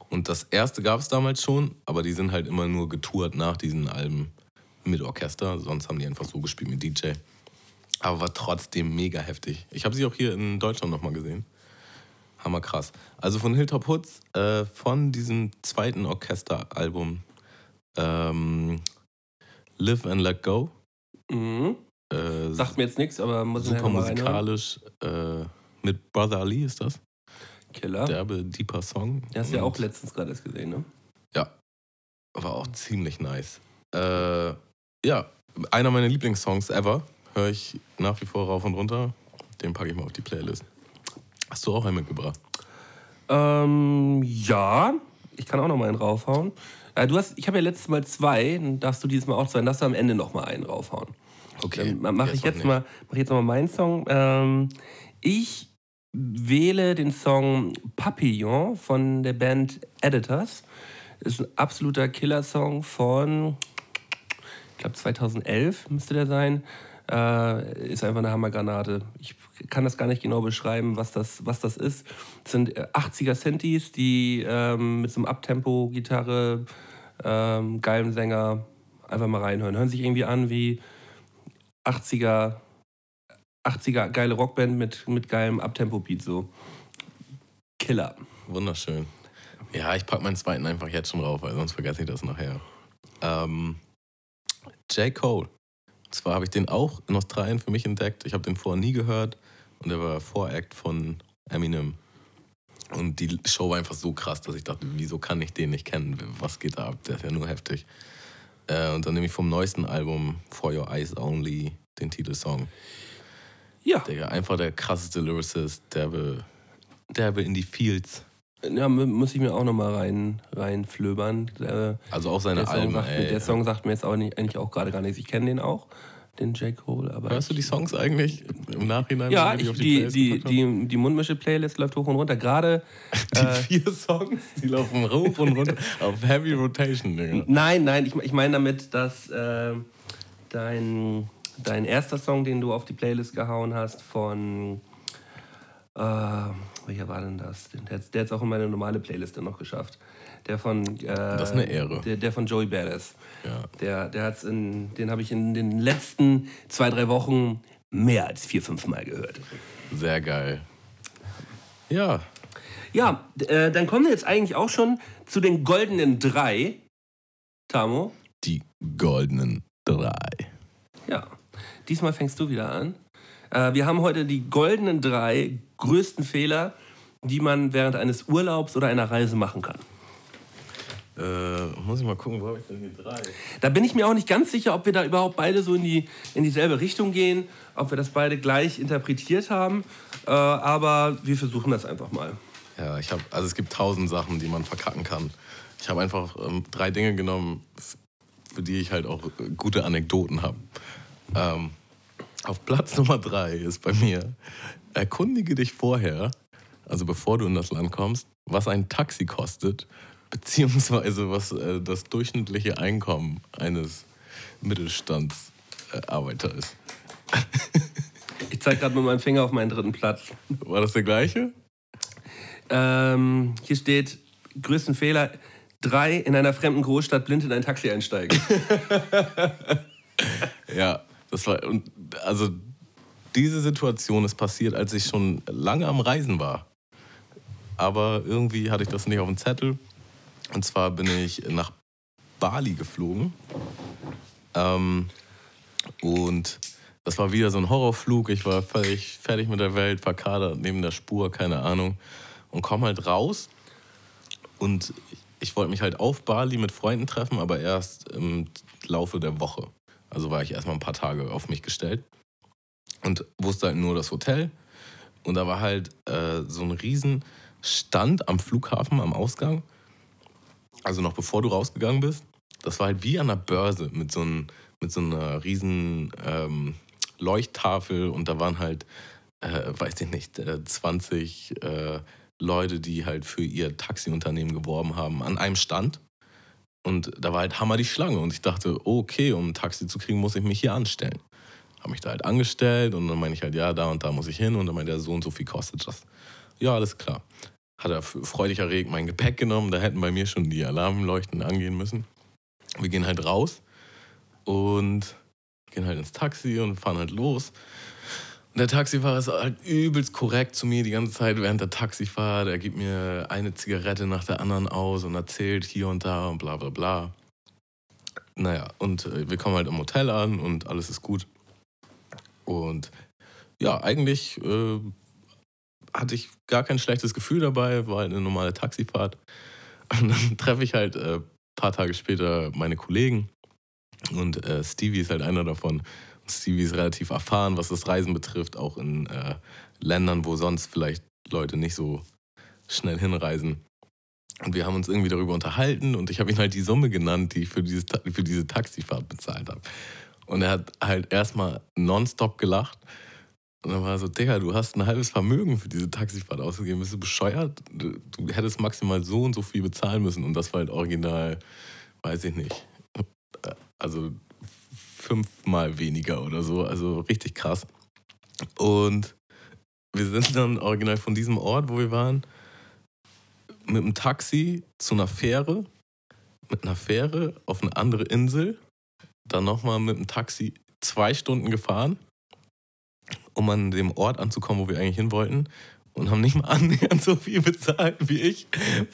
und das erste gab es damals schon, aber die sind halt immer nur getourt nach diesen Alben mit Orchester. Sonst haben die einfach so gespielt mit DJ. Aber war trotzdem mega heftig. Ich habe sie auch hier in Deutschland nochmal gesehen. Hammer krass. Also von Hilltop Hoods, äh, von diesem zweiten Orchesteralbum ähm, Live and Let Go. Mhm. Äh, Sagt mir jetzt nichts, aber muss ich super musikalisch. Äh, mit Brother Ali ist das. Killer. Derbe, deeper Song. Den hast du ja auch letztens gerade erst gesehen, ne? Ja, war auch ziemlich nice. Äh, ja, einer meiner Lieblingssongs ever. Höre ich nach wie vor rauf und runter. Den packe ich mal auf die Playlist. Hast du auch einen mitgebracht? Ähm, ja. Ich kann auch noch mal einen raufhauen. Äh, du hast, ich habe ja letztes Mal zwei, dann darfst du dieses Mal auch zwei, dann darfst du am Ende noch mal einen raufhauen. Okay. Dann mache ich jetzt nicht. mal, mach ich jetzt noch mal meinen Song. Ähm, ich wähle den Song Papillon von der Band Editors. Ist ein absoluter Killer-Song von, ich glaube 2011 müsste der sein. Äh, ist einfach eine Hammergranate. Ich kann das gar nicht genau beschreiben, was das, was das ist. Es sind äh, 80er Synthes, die ähm, mit so einem Abtempo-Gitarre, ähm, geilen Sänger einfach mal reinhören. Hören sich irgendwie an wie 80er, 80er geile Rockband mit, mit geilem Abtempo-Beat so. Killer. Wunderschön. Ja, ich packe meinen zweiten einfach jetzt schon rauf, weil sonst vergesse ich das nachher. Ähm, J. Cole. Und zwar habe ich den auch in Australien für mich entdeckt. Ich habe den vorher nie gehört. Und der war Voract von Eminem. Und die Show war einfach so krass, dass ich dachte, wieso kann ich den nicht kennen? Was geht da ab? Der ist ja nur heftig. Äh, und dann nehme ich vom neuesten Album For Your Eyes Only den Titelsong. Ja. Digga, einfach der krasseste Lyricist, derbe, derbe in die Fields. Ja, mu- muss ich mir auch nochmal rein, reinflöbern. Äh, Also auch seine der, Alben, sagt, ey. der Song sagt mir jetzt auch nicht, eigentlich auch gerade gar nichts. Ich kenne den auch, den J. Cole. Aber Hörst du die Songs eigentlich im Nachhinein? Ja, ich, auf die, Playlist die, die, die Mundmische-Playlist läuft hoch und runter. Gerade. Die Äh, vier Songs, die laufen hoch und runter auf Heavy Rotation, Digga. Nein, nein, ich, ich meine damit, dass äh, dein, dein erster Song, den du auf die Playlist gehauen hast, von. Äh, welcher war denn das? Der hat es auch in meine normale Playliste noch geschafft. Der von. Äh, Das ist eine Ehre. Der, der von Joey Badass. Ja. Der, der hat's in, den habe ich in den letzten zwei, drei Wochen mehr als vier, fünf Mal gehört. Sehr geil. Ja, Ja, äh, dann kommen wir jetzt eigentlich auch schon zu den goldenen drei. Tamo. die goldenen drei. Ja, diesmal fängst du wieder an. Äh, wir haben heute die goldenen drei größten Fehler, die man während eines Urlaubs oder einer Reise machen kann. Äh, muss ich mal gucken, wo habe ich denn die drei? Da bin ich mir auch nicht ganz sicher, ob wir da überhaupt beide so in, die, in dieselbe Richtung gehen, ob wir das beide gleich interpretiert haben. Äh, aber wir versuchen das einfach mal. Ja, ich habe, also es gibt tausend Sachen, die man verkacken kann. Ich habe einfach ähm, drei Dinge genommen, für die ich halt auch äh, gute Anekdoten habe. Ähm, auf Platz Nummer drei ist bei mir, erkundige dich vorher, also bevor du in das Land kommst, was ein Taxi kostet, beziehungsweise was äh, das durchschnittliche Einkommen eines Mittelstandsarbeiter ist. Ich zeige gerade mit meinem Finger auf meinen dritten Platz. War das der gleiche? Ähm, hier steht, größten Fehler, drei, in einer fremden Großstadt blind in ein Taxi einsteigen. Ja, das war und also diese Situation ist passiert, als ich schon lange am Reisen war. Aber irgendwie hatte ich das nicht auf dem Zettel. Und zwar bin ich nach Bali geflogen. Ähm, und das war wieder so ein Horrorflug. Ich war völlig fertig mit der Welt, verkadert neben der Spur, keine Ahnung. Und komme halt raus. Und ich wollte mich halt auf Bali mit Freunden treffen, aber erst im Laufe der Woche. Also war ich erstmal ein paar Tage auf mich gestellt und wusste halt nur das Hotel. Und da war halt äh, so ein riesen Stand am Flughafen, am Ausgang. Also noch bevor du rausgegangen bist. Das war halt wie an der Börse mit so, ein, mit so einer riesen ähm, Leuchttafel und da waren halt, äh, weiß ich nicht, äh, 20 äh, Leute, die halt für ihr Taxiunternehmen geworben haben, an einem Stand. Und da war halt Hammer die Schlange. Und ich dachte, okay, um ein Taxi zu kriegen, muss ich mich hier anstellen. Habe mich da halt angestellt und dann meine ich halt, ja, da und da muss ich hin. Und dann meinte er, so und so viel kostet das. Ja, alles klar. Hat er freudig erregt mein Gepäck genommen. Da hätten bei mir schon die Alarmleuchten angehen müssen. Wir gehen halt raus und gehen halt ins Taxi und fahren halt los. Und der Taxifahrer ist halt übelst korrekt zu mir die ganze Zeit während der Taxifahrt. Er gibt mir eine Zigarette nach der anderen aus und erzählt hier und da und bla bla bla. Naja, und äh, wir kommen halt im Hotel an und alles ist gut. Und ja, eigentlich äh, hatte ich gar kein schlechtes Gefühl dabei, war halt eine normale Taxifahrt. Und dann treffe ich halt ein äh, paar Tage später meine Kollegen. Und äh, Stevie ist halt einer davon. Stevie ist relativ erfahren, was das Reisen betrifft, auch in äh, Ländern, wo sonst vielleicht Leute nicht so schnell hinreisen. Und wir haben uns irgendwie darüber unterhalten und ich habe ihm halt die Summe genannt, die ich für, dieses, für diese Taxifahrt bezahlt habe. Und er hat halt erstmal nonstop gelacht. Und dann war er so, Digga, du hast ein halbes Vermögen für diese Taxifahrt ausgegeben. Bist du bescheuert? Du, du hättest maximal so und so viel bezahlen müssen. Und das war halt original, weiß ich nicht. Also fünfmal weniger oder so. Also richtig krass. Und wir sind dann original von diesem Ort, wo wir waren, mit einem Taxi zu einer Fähre, mit einer Fähre auf eine andere Insel, dann nochmal mit dem Taxi zwei Stunden gefahren, um an dem Ort anzukommen, wo wir eigentlich hin wollten. Und haben nicht mal annähernd so viel bezahlt wie ich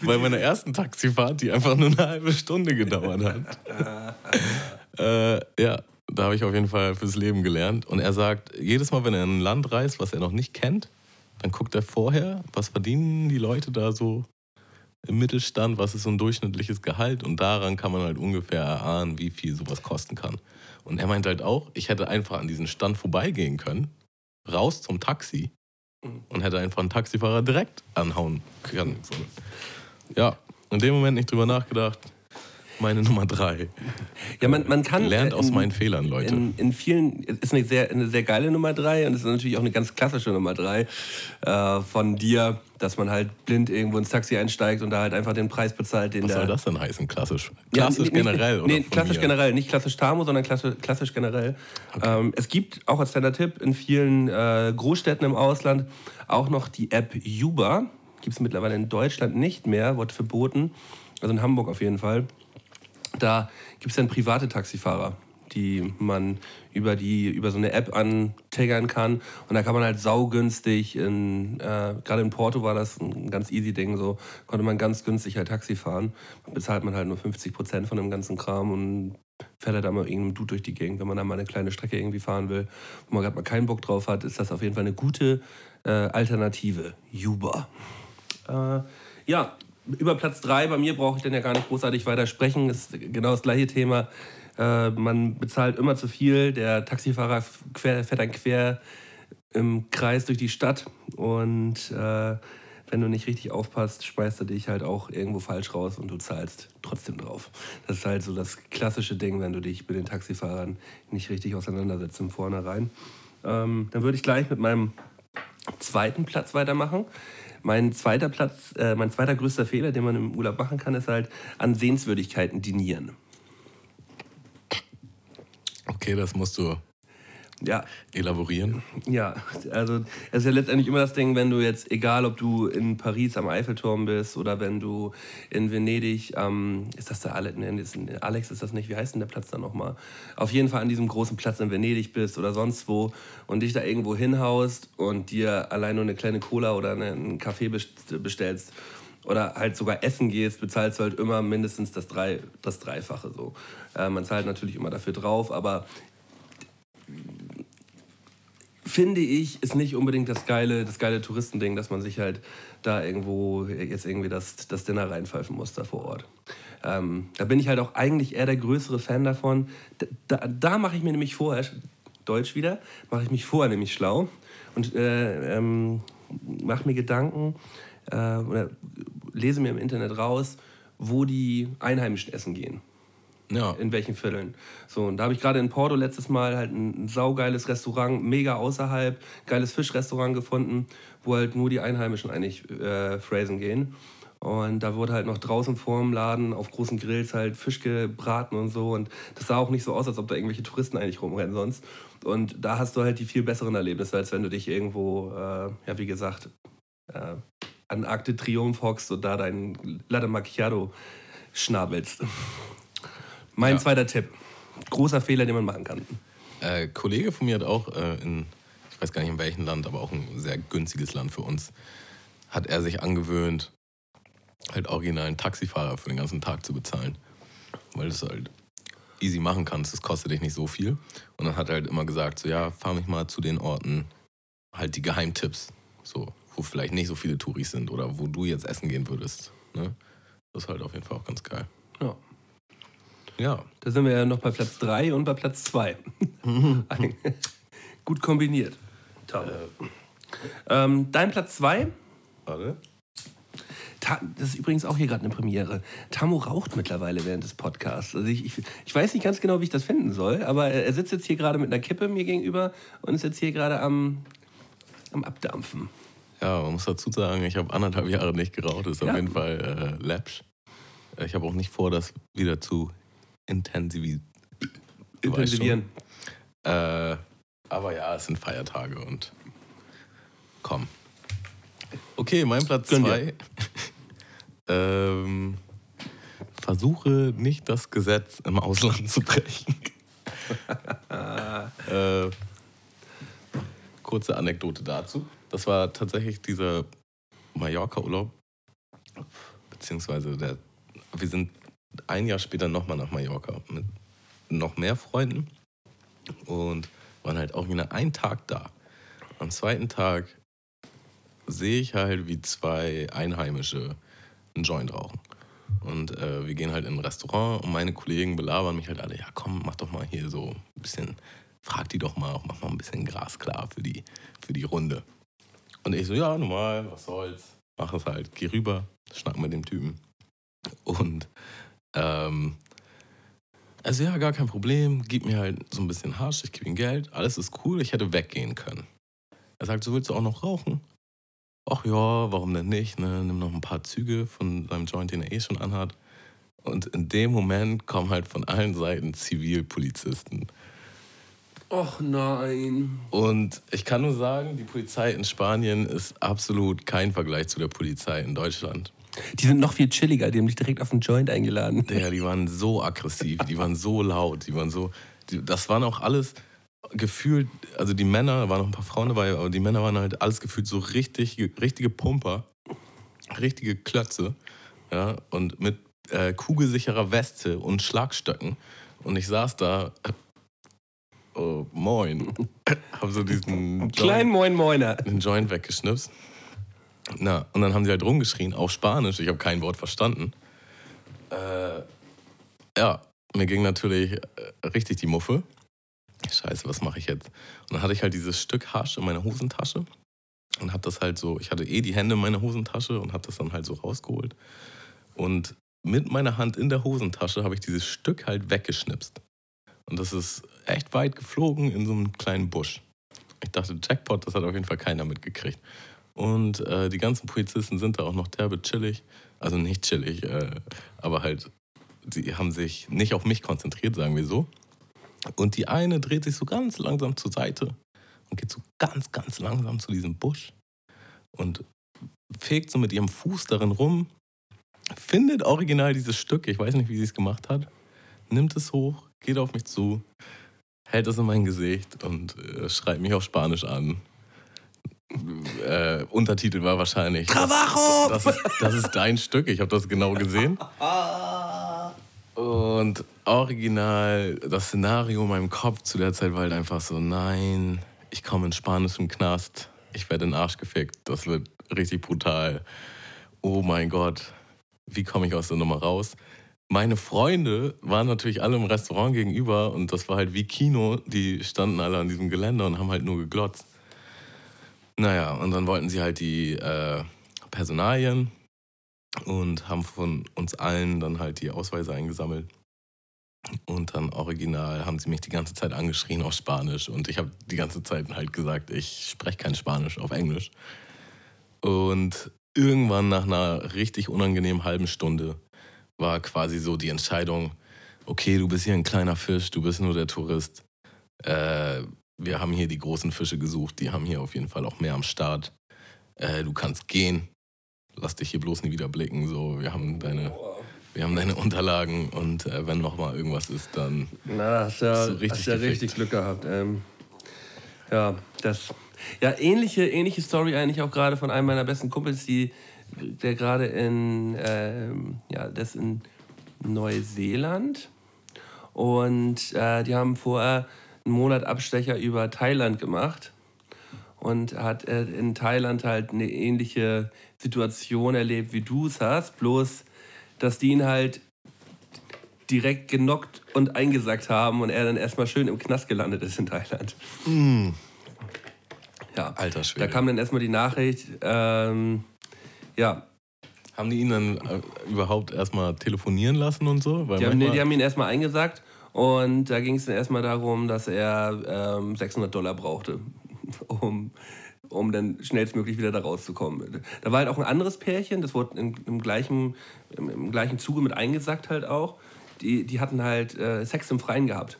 bei meiner ersten Taxifahrt, die einfach nur eine halbe Stunde gedauert hat. äh, ja, da habe ich auf jeden Fall fürs Leben gelernt. Und er sagt, jedes Mal, wenn er in ein Land reist, was er noch nicht kennt, dann guckt er vorher, was verdienen die Leute da so im Mittelstand, was ist so ein durchschnittliches Gehalt und daran kann man halt ungefähr erahnen, wie viel sowas kosten kann. Und er meint halt auch, ich hätte einfach an diesen Stand vorbeigehen können, raus zum Taxi und hätte einfach einen Taxifahrer direkt anhauen können. Ja, in dem Moment nicht drüber nachgedacht. Meine Nummer drei. Ja, man, man kann. Lernt äh, aus in- meinen Fehlern, Leute. In, in vielen ist eine sehr, eine sehr geile Nummer drei und es ist natürlich auch eine ganz klassische Nummer drei äh, von dir, dass man halt blind irgendwo ins Taxi einsteigt und da halt einfach den Preis bezahlt, den Was der. soll das denn heißen, klassisch? Ja, Klassisch nee, generell, oder? Nee, klassisch mir? generell. Nicht klassisch Tamo, sondern klassisch, klassisch generell. Ähm, es gibt auch als kleiner Tipp in vielen äh, Großstädten im Ausland auch noch die App Uber. Gibt es mittlerweile in Deutschland nicht mehr, wird verboten. Also in Hamburg auf jeden Fall. Da gibt es dann private Taxifahrer, die man über, die, über so eine App antaggern kann. Und da kann man halt saugünstig, in, äh, gerade in Porto war das ein ganz easy Ding, so konnte man ganz günstig halt Taxi fahren. Bezahlt man halt nur 50 Prozent von dem ganzen Kram und fährt halt mal irgendeinem Dude durch die Gegend. Wenn man da mal eine kleine Strecke irgendwie fahren will, wo man gerade mal keinen Bock drauf hat, ist das auf jeden Fall eine gute äh, Alternative. Uber. Äh, ja, über Platz 3, bei mir brauche ich dann ja gar nicht großartig weiter sprechen, ist genau das gleiche Thema. Äh, man bezahlt immer zu viel, der Taxifahrer quer, fährt dann quer im Kreis durch die Stadt und äh, wenn du nicht richtig aufpasst, speist er dich halt auch irgendwo falsch raus und du zahlst trotzdem drauf. Das ist halt so das klassische Ding, wenn du dich mit den Taxifahrern nicht richtig auseinandersetzt im Vornherein. Ähm, dann würde ich gleich mit meinem zweiten Platz weitermachen. Mein zweiter Platz, äh, mein zweiter größter Fehler, den man im Urlaub machen kann, ist halt an Sehenswürdigkeiten dinieren. Okay, das musst du Ja, elaborieren. Ja, also es ist ja letztendlich immer das Ding, wenn du jetzt, egal ob du in Paris am Eiffelturm bist oder wenn du in Venedig, ähm, ist das der Alex, nee, ist, Alex ist das nicht, wie heißt denn der Platz da nochmal? Auf jeden Fall an diesem großen Platz in Venedig bist oder sonst wo und dich da irgendwo hinhaust und dir allein nur eine kleine Cola oder eine- einen Kaffee best- bestellst oder halt sogar essen gehst, bezahlst du halt immer mindestens das, Drei, das Dreifache so. Äh, man zahlt natürlich immer dafür drauf, aber finde ich, ist nicht unbedingt das geile, das geile Touristending, dass man sich halt da irgendwo jetzt irgendwie das, das Dinner reinpfeifen muss da vor Ort. Ähm, da bin ich halt auch eigentlich eher der größere Fan davon. Da, da, mache ich mir nämlich vorher, Deutsch wieder, mache ich mich vorher nämlich schlau und äh, ähm, mache mir Gedanken äh, oder lese mir im Internet raus, wo die Einheimischen essen gehen Ja, in welchen Vierteln. So, und da habe ich gerade in Porto letztes Mal halt ein, saugeiles Restaurant, mega außerhalb, geiles Fischrestaurant gefunden, wo halt nur die Einheimischen eigentlich äh, phrasen gehen. Und da wurde halt noch draußen vorm Laden auf großen Grills halt Fisch gebraten und so. Und das sah auch nicht so aus, als ob da irgendwelche Touristen eigentlich rumrennen sonst. Und da hast du halt die viel besseren Erlebnisse, als wenn du dich irgendwo, äh, ja, wie gesagt, äh, an Arc de Triomphe hockst und da dein Latte Macchiato schnabelst. Mein Ja. zweiter Tipp. Großer Fehler, den man machen kann. äh, Kollege von mir hat auch äh, in, ich weiß gar nicht in welchem Land, aber auch ein sehr günstiges Land für uns, hat er sich angewöhnt, halt original einen Taxifahrer für den ganzen Tag zu bezahlen. Weil du es halt easy machen kannst, das kostet dich nicht so viel. Und dann hat er halt immer gesagt, so ja, fahr mich mal zu den Orten, halt die Geheimtipps, so, wo vielleicht nicht so viele Touris sind oder wo du jetzt essen gehen würdest. Ne? Das ist halt auf jeden Fall auch ganz geil. Ja. Ja, Da sind wir ja noch bei Platz 3 und bei Platz 2. Gut kombiniert. Toll. Ähm, dein Platz 2, warte. das ist übrigens auch hier gerade eine Premiere. Tamu raucht mittlerweile während des Podcasts. Also ich, ich, ich weiß nicht ganz genau, wie ich das finden soll, aber er er sitzt jetzt hier gerade mit einer Kippe mir gegenüber und ist jetzt hier gerade am, am Abdampfen. Ja, man muss dazu sagen, ich habe anderthalb Jahre nicht geraucht. Das ist Ja. auf jeden Fall äh, läppsch. Äh, Ich habe auch nicht vor, das wieder zu weißt Intensivieren. Äh, aber ja, es sind Feiertage und komm. Okay, mein Platz Gönn zwei. ähm, versuche nicht das Gesetz im Ausland zu brechen. äh, kurze Anekdote dazu. Das war tatsächlich dieser Mallorca-Urlaub. Beziehungsweise der, wir sind ein Jahr später nochmal nach Mallorca mit noch mehr Freunden. Und waren halt auch wieder einen Tag da. Am zweiten Tag sehe ich halt, wie zwei Einheimische einen Joint rauchen. Und äh, wir gehen halt in ein Restaurant und meine Kollegen belabern mich halt alle, ja komm, mach doch mal hier so ein bisschen, frag die doch mal, mach mal ein bisschen Gras klar für die, für die Runde. Und ich so, ja, normal, was soll's, mach es halt, geh rüber, schnack mit dem Typen. Und ähm, also ja, gar kein Problem, gib mir halt so ein bisschen Hasch, ich gebe ihm Geld, alles ist cool, ich hätte weggehen können. Er sagt, so willst du auch noch rauchen? ach ja, warum denn nicht? Ne? Nimm noch ein paar Züge von seinem Joint, den er eh schon anhat. Und in dem Moment kommen halt von allen Seiten Zivilpolizisten. Och nein. Und ich kann nur sagen, die Polizei in Spanien ist absolut kein Vergleich zu der Polizei in Deutschland. Die sind noch viel chilliger, die haben dich direkt auf den Joint eingeladen. Ja, die waren so aggressiv, die waren so laut, die waren so. Die, das waren auch alles gefühlt, also die Männer, waren noch ein paar Frauen dabei, aber die Männer waren halt alles gefühlt so richtig, richtige Pumper, richtige Klötze, ja, und mit äh, kugelsicherer Weste und Schlagstöcken. Und ich saß da, oh, moin, hab so diesen Kleinen Moin Moiner. den Joint weggeschnipst. Na, und dann haben sie halt rumgeschrien, auf Spanisch. Ich habe kein Wort verstanden. Äh, ja, mir ging natürlich äh, richtig die Muffe. Scheiße, was mache ich jetzt? Und dann hatte ich halt dieses Stück Hasch in meiner Hosentasche und habe das halt so, ich hatte eh die Hände in meiner Hosentasche und habe das dann halt so rausgeholt. Und mit meiner Hand in der Hosentasche habe ich dieses Stück halt weggeschnipst. Und das ist echt weit geflogen in so einem kleinen Busch. Ich dachte, Jackpot, das hat auf jeden Fall keiner mitgekriegt. Und äh, die ganzen Polizisten sind da auch noch derbe chillig. Also nicht chillig, äh, aber halt, sie haben sich nicht auf mich konzentriert, sagen wir so. Und die eine dreht sich so ganz langsam zur Seite und geht so ganz, ganz langsam zu diesem Busch und fegt so mit ihrem Fuß darin rum, findet original dieses Stück, ich weiß nicht, wie sie es gemacht hat, nimmt es hoch, geht auf mich zu, hält es in mein Gesicht und äh, schreibt mich auf Spanisch an. Äh, Untertitel war wahrscheinlich. Trabajo! Das, das, ist, das ist dein Stück, ich habe das genau gesehen. Und original, das Szenario in meinem Kopf zu der Zeit war halt einfach so, nein, ich komme in Spanisch im Knast, ich werde in den Arsch gefickt, das wird richtig brutal. Oh mein Gott, wie komme ich aus der Nummer raus? Meine Freunde waren natürlich alle im Restaurant gegenüber und das war halt wie Kino, die standen alle an diesem Geländer und haben halt nur geglotzt. Naja, und dann wollten sie halt die äh, Personalien und haben von uns allen dann halt die Ausweise eingesammelt. Und dann original haben sie mich die ganze Zeit angeschrien auf Spanisch und ich habe die ganze Zeit halt gesagt, ich spreche kein Spanisch auf Englisch. Und irgendwann nach einer richtig unangenehmen halben Stunde war quasi so die Entscheidung, okay, du bist hier ein kleiner Fisch, du bist nur der Tourist. Äh, wir haben hier die großen Fische gesucht, die haben hier auf jeden Fall auch mehr am Start. Äh, du kannst gehen, lass dich hier bloß nie wieder blicken. So, wir haben deine, wir haben deine Unterlagen und äh, wenn noch mal irgendwas ist, dann Na, hast ja, du richtig hast ja richtig Glück gehabt. Ähm, ja, das. Ja, ähnliche, ähnliche Story eigentlich auch gerade von einem meiner besten Kumpels, die, der gerade in, ähm, ja, das in Neuseeland und äh, die haben vorher einen Monat Abstecher über Thailand gemacht und hat äh, in Thailand halt eine ähnliche Situation erlebt, wie du es hast, bloß dass die ihn halt direkt genockt und eingesackt haben und er dann erstmal schön im Knast gelandet ist in Thailand. Ja, Alter Schwede. da kam dann erstmal die Nachricht, ähm, ja, haben die ihn dann äh, überhaupt erstmal telefonieren lassen und so? Weil die haben, nee, die haben ihn erstmal eingesackt und da ging es dann erstmal darum, dass er ähm, 600 Dollar brauchte, um, um dann schnellstmöglich wieder da rauszukommen. Da war halt auch ein anderes Pärchen, das wurde im, im, gleichen, im, im gleichen Zuge mit eingesackt halt auch. Die, die hatten halt äh, Sex im Freien gehabt.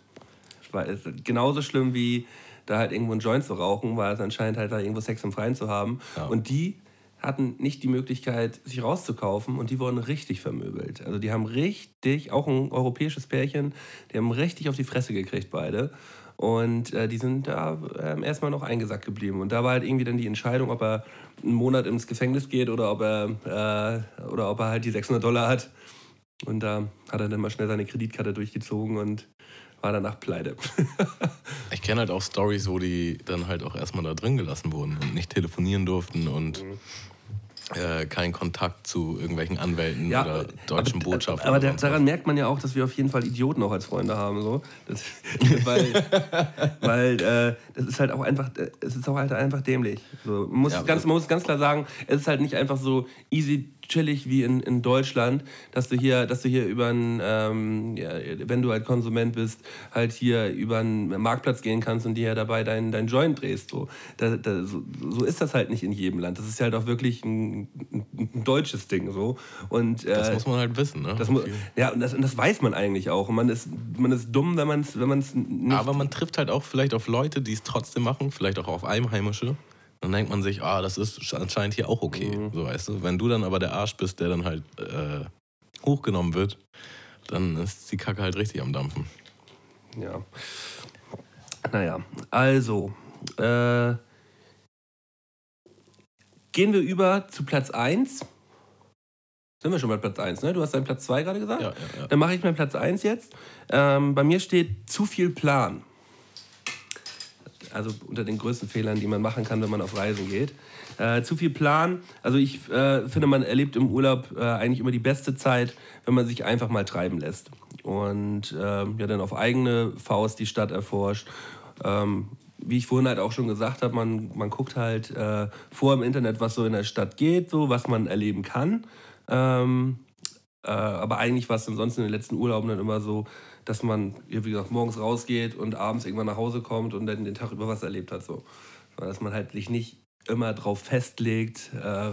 War genauso schlimm wie da halt irgendwo einen Joint zu rauchen, war es anscheinend halt da irgendwo Sex im Freien zu haben. Ja. Und die hatten nicht die Möglichkeit, sich rauszukaufen und die wurden richtig vermöbelt. Also die haben richtig, auch ein europäisches Pärchen, die haben richtig auf die Fresse gekriegt beide. Und äh, die sind da ähm, erstmal noch eingesackt geblieben. Und da war halt irgendwie dann die Entscheidung, ob er einen Monat ins Gefängnis geht oder ob er, äh, oder ob er halt die 600 Dollar hat. Und da hat er dann mal schnell seine Kreditkarte durchgezogen und war danach pleite. Ich kenne halt auch Stories, wo die dann halt auch erstmal da drin gelassen wurden und nicht telefonieren durften und Mhm. Äh, keinen Kontakt zu irgendwelchen Anwälten oder deutschen aber, Botschaften. Aber da, daran merkt man ja auch, dass wir auf jeden Fall Idioten auch als Freunde haben. So. Das, weil weil äh, das ist halt auch einfach, äh, es ist auch halt einfach dämlich. So, man, muss Ja, ganz, man muss ganz klar sagen, es ist halt nicht einfach so easy chillig wie in, in Deutschland, dass du hier, dass du hier über einen, ähm, ja, wenn du halt Konsument bist, halt hier über einen Marktplatz gehen kannst und dir ja dabei dein, dein Joint drehst. So. Da, da, so, so ist das halt nicht in jedem Land. Das ist halt auch wirklich ein, ein, deutsches Ding. So. Und, äh, Das muss man halt wissen, ne? das mu- Viel. ja, und das, und das weiß man eigentlich auch. Und man ist, man ist dumm, wenn man es wenn man's nicht. Aber man trifft halt auch vielleicht auf Leute, die es trotzdem machen, vielleicht auch auf Einheimische. Dann denkt man sich, ah, das ist anscheinend hier auch okay. Mhm. So weißt du. Wenn du dann aber der Arsch bist, der dann halt äh, hochgenommen wird, dann ist die Kacke halt richtig am Dampfen. Ja. Naja, also. Äh, gehen wir über zu Platz 1. Sind wir schon bei Platz 1, ne? Du hast deinen Platz 2 gerade gesagt? Ja, ja, ja. Dann mache ich meinen Platz 1 jetzt. Ähm, bei mir steht zu viel Plan. Also unter den größten Fehlern, die man machen kann, wenn man auf Reisen geht. Äh, zu viel Plan. Also ich äh, finde, man erlebt im Urlaub äh, eigentlich immer die beste Zeit, wenn man sich einfach mal treiben lässt. Und ähm, ja, dann auf eigene Faust die Stadt erforscht. Ähm, wie ich vorhin halt auch schon gesagt habe, man, man guckt halt äh, vor im Internet, was so in der Stadt geht, so was man erleben kann. Ähm, äh, aber eigentlich war es ansonsten in den letzten Urlauben dann immer so, dass man, wie gesagt, morgens rausgeht und abends irgendwann nach Hause kommt und dann den Tag über was erlebt hat. So. Dass man halt sich nicht immer drauf festlegt, äh,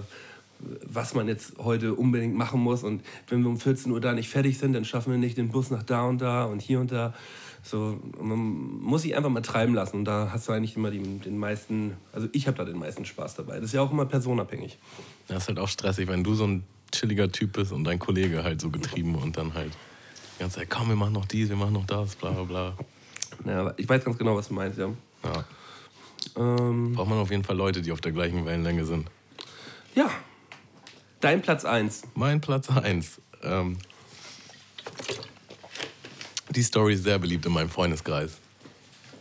was man jetzt heute unbedingt machen muss. Und wenn wir um 14 Uhr da nicht fertig sind, dann schaffen wir nicht den Bus nach da und da und hier und da. So, man muss sich einfach mal treiben lassen. Und da hast du eigentlich immer die, den meisten, also ich habe da den meisten Spaß dabei. Das ist ja auch immer personabhängig. Das ist halt auch stressig, wenn du so ein chilliger Typ bist und dein Kollege halt so getrieben und dann halt die ganze Zeit, komm, wir machen noch dies, wir machen noch das, bla bla bla. Ja, ich weiß ganz genau, was du meinst, ja. Ja. Ähm, Braucht man auf jeden Fall Leute, die auf der gleichen Wellenlänge sind. ja. Dein Platz 1. Mein Platz 1. Ähm, die Story ist sehr beliebt in meinem Freundeskreis.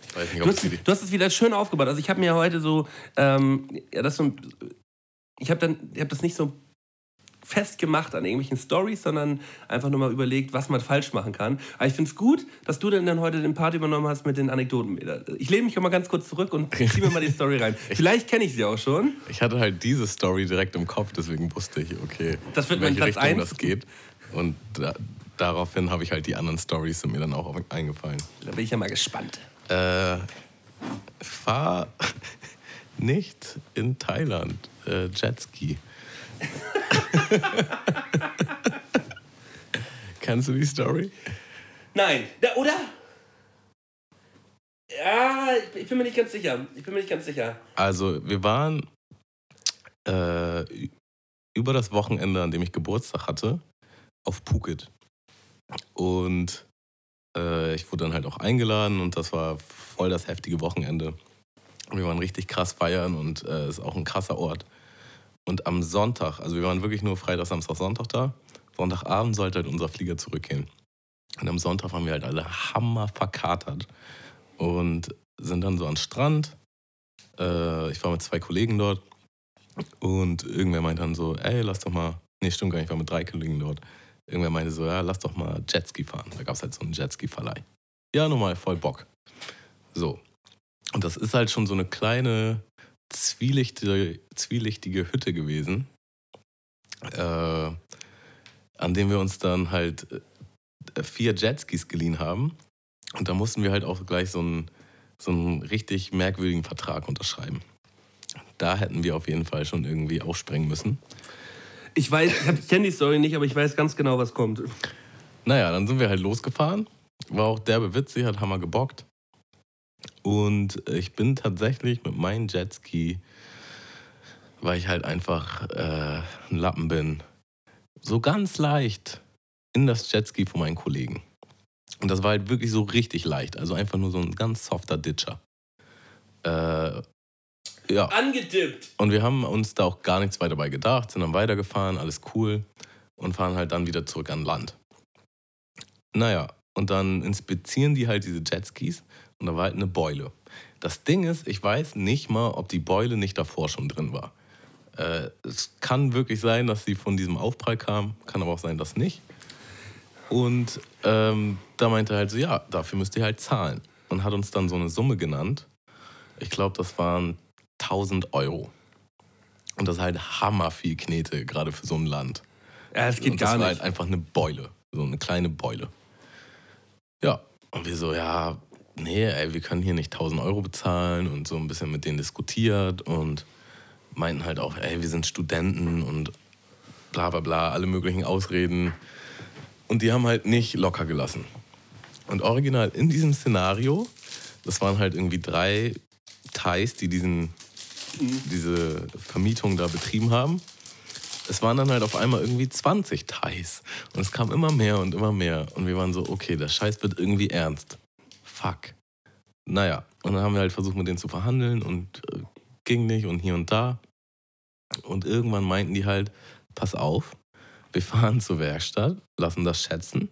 Ich weiß nicht, Du ob hast, du hast es wieder schön aufgebaut. Also ich habe mir heute so, ähm, ja, das so, ich habe dann, ich habe das nicht so festgemacht an irgendwelchen Stories, sondern einfach nur mal überlegt, was man falsch machen kann. Aber ich finde es gut, dass du denn dann heute den Part übernommen hast mit den Anekdoten. Ich lehne mich mal ganz kurz zurück und ziehe mir mal die Story rein. Vielleicht kenne ich sie auch schon. Ich hatte halt diese Story direkt im Kopf, deswegen wusste ich, okay, Das wird in welche Richtung eins. das geht. Und da, daraufhin habe ich halt die anderen Stories sind mir dann auch eingefallen. Da bin ich ja mal gespannt. Äh, fahr nicht in Thailand äh, Jetski. Kennst du die Story? Nein, da, oder? Ja, ich, bin mir nicht ganz sicher. Ich bin mir nicht ganz sicher. Also, wir waren äh, über das Wochenende, an dem ich Geburtstag hatte, auf Phuket. Und äh, ich wurde dann halt auch eingeladen und das war voll das heftige Wochenende. Wir waren richtig krass feiern und es äh, ist auch ein krasser Ort. Und am Sonntag, also wir waren wirklich nur Freitag, Samstag, Sonntag da. Sonntagabend sollte halt unser Flieger zurückgehen. Und am Sonntag waren wir halt alle hammer verkatert und sind dann so am Strand. Äh, ich war mit zwei Kollegen dort und irgendwer meinte dann so, ey, lass doch mal, nee, stimmt gar nicht, ich war mit drei Kollegen dort. Irgendwer meinte so, ja, lass doch mal Jetski fahren. Da gab es halt so einen Jetski-Verleih. Ja, nochmal voll Bock. So. Und das ist halt schon so eine kleine, zwielichtige, zwielichtige Hütte gewesen, äh, an dem wir uns dann halt äh, vier Jetskis geliehen haben. Und da mussten wir halt auch gleich so einen, so einen richtig merkwürdigen Vertrag unterschreiben. Da hätten wir auf jeden Fall schon irgendwie aufspringen müssen. Ich weiß, ich, kenne die Story nicht, aber ich weiß ganz genau, was kommt. Naja, dann sind wir halt losgefahren. War auch derbe witzig, hat Hammer gebockt. Und ich bin tatsächlich mit meinem Jetski, weil ich halt einfach äh, ein Lappen bin, so ganz leicht in das Jetski von meinen Kollegen. Und das war halt wirklich so richtig leicht. Also einfach nur so ein ganz softer Ditcher. Äh, ja. Angedippt. Und wir haben uns da auch gar nichts weiter bei gedacht, sind dann weitergefahren, alles cool und fahren halt dann wieder zurück an Land. Naja, und dann inspizieren die halt diese Jetskis und da war halt eine Beule. Das Ding ist, ich weiß nicht mal, ob die Beule nicht davor schon drin war. Äh, es kann wirklich sein, dass sie von diesem Aufprall kam, kann aber auch sein, dass nicht. Und ähm, da meinte er halt so, ja, dafür müsst ihr halt zahlen. Und hat uns dann so eine Summe genannt. Ich glaube, das waren 1000 Euro. Und das ist halt hammer viel Knete, gerade für so ein Land. Ja, es geht und das gar war nicht. halt einfach eine Beule. So eine kleine Beule. Ja. Und wir so, ja, nee, ey, wir können hier nicht 1000 Euro bezahlen und so ein bisschen mit denen diskutiert und meinten halt auch, ey, wir sind Studenten und bla bla bla, alle möglichen Ausreden. Und die haben halt nicht locker gelassen. Und original in diesem Szenario, das waren halt irgendwie drei Thais, die diesen, diese Vermietung da betrieben haben. Es waren dann halt auf einmal irgendwie 20 Thais. Und es kam immer mehr und immer mehr. Und wir waren so, okay, der Scheiß wird irgendwie ernst. Fuck. Naja, und dann haben wir halt versucht, mit denen zu verhandeln und äh, ging nicht und hier und da. Und irgendwann meinten die halt, pass auf, wir fahren zur Werkstatt, lassen das schätzen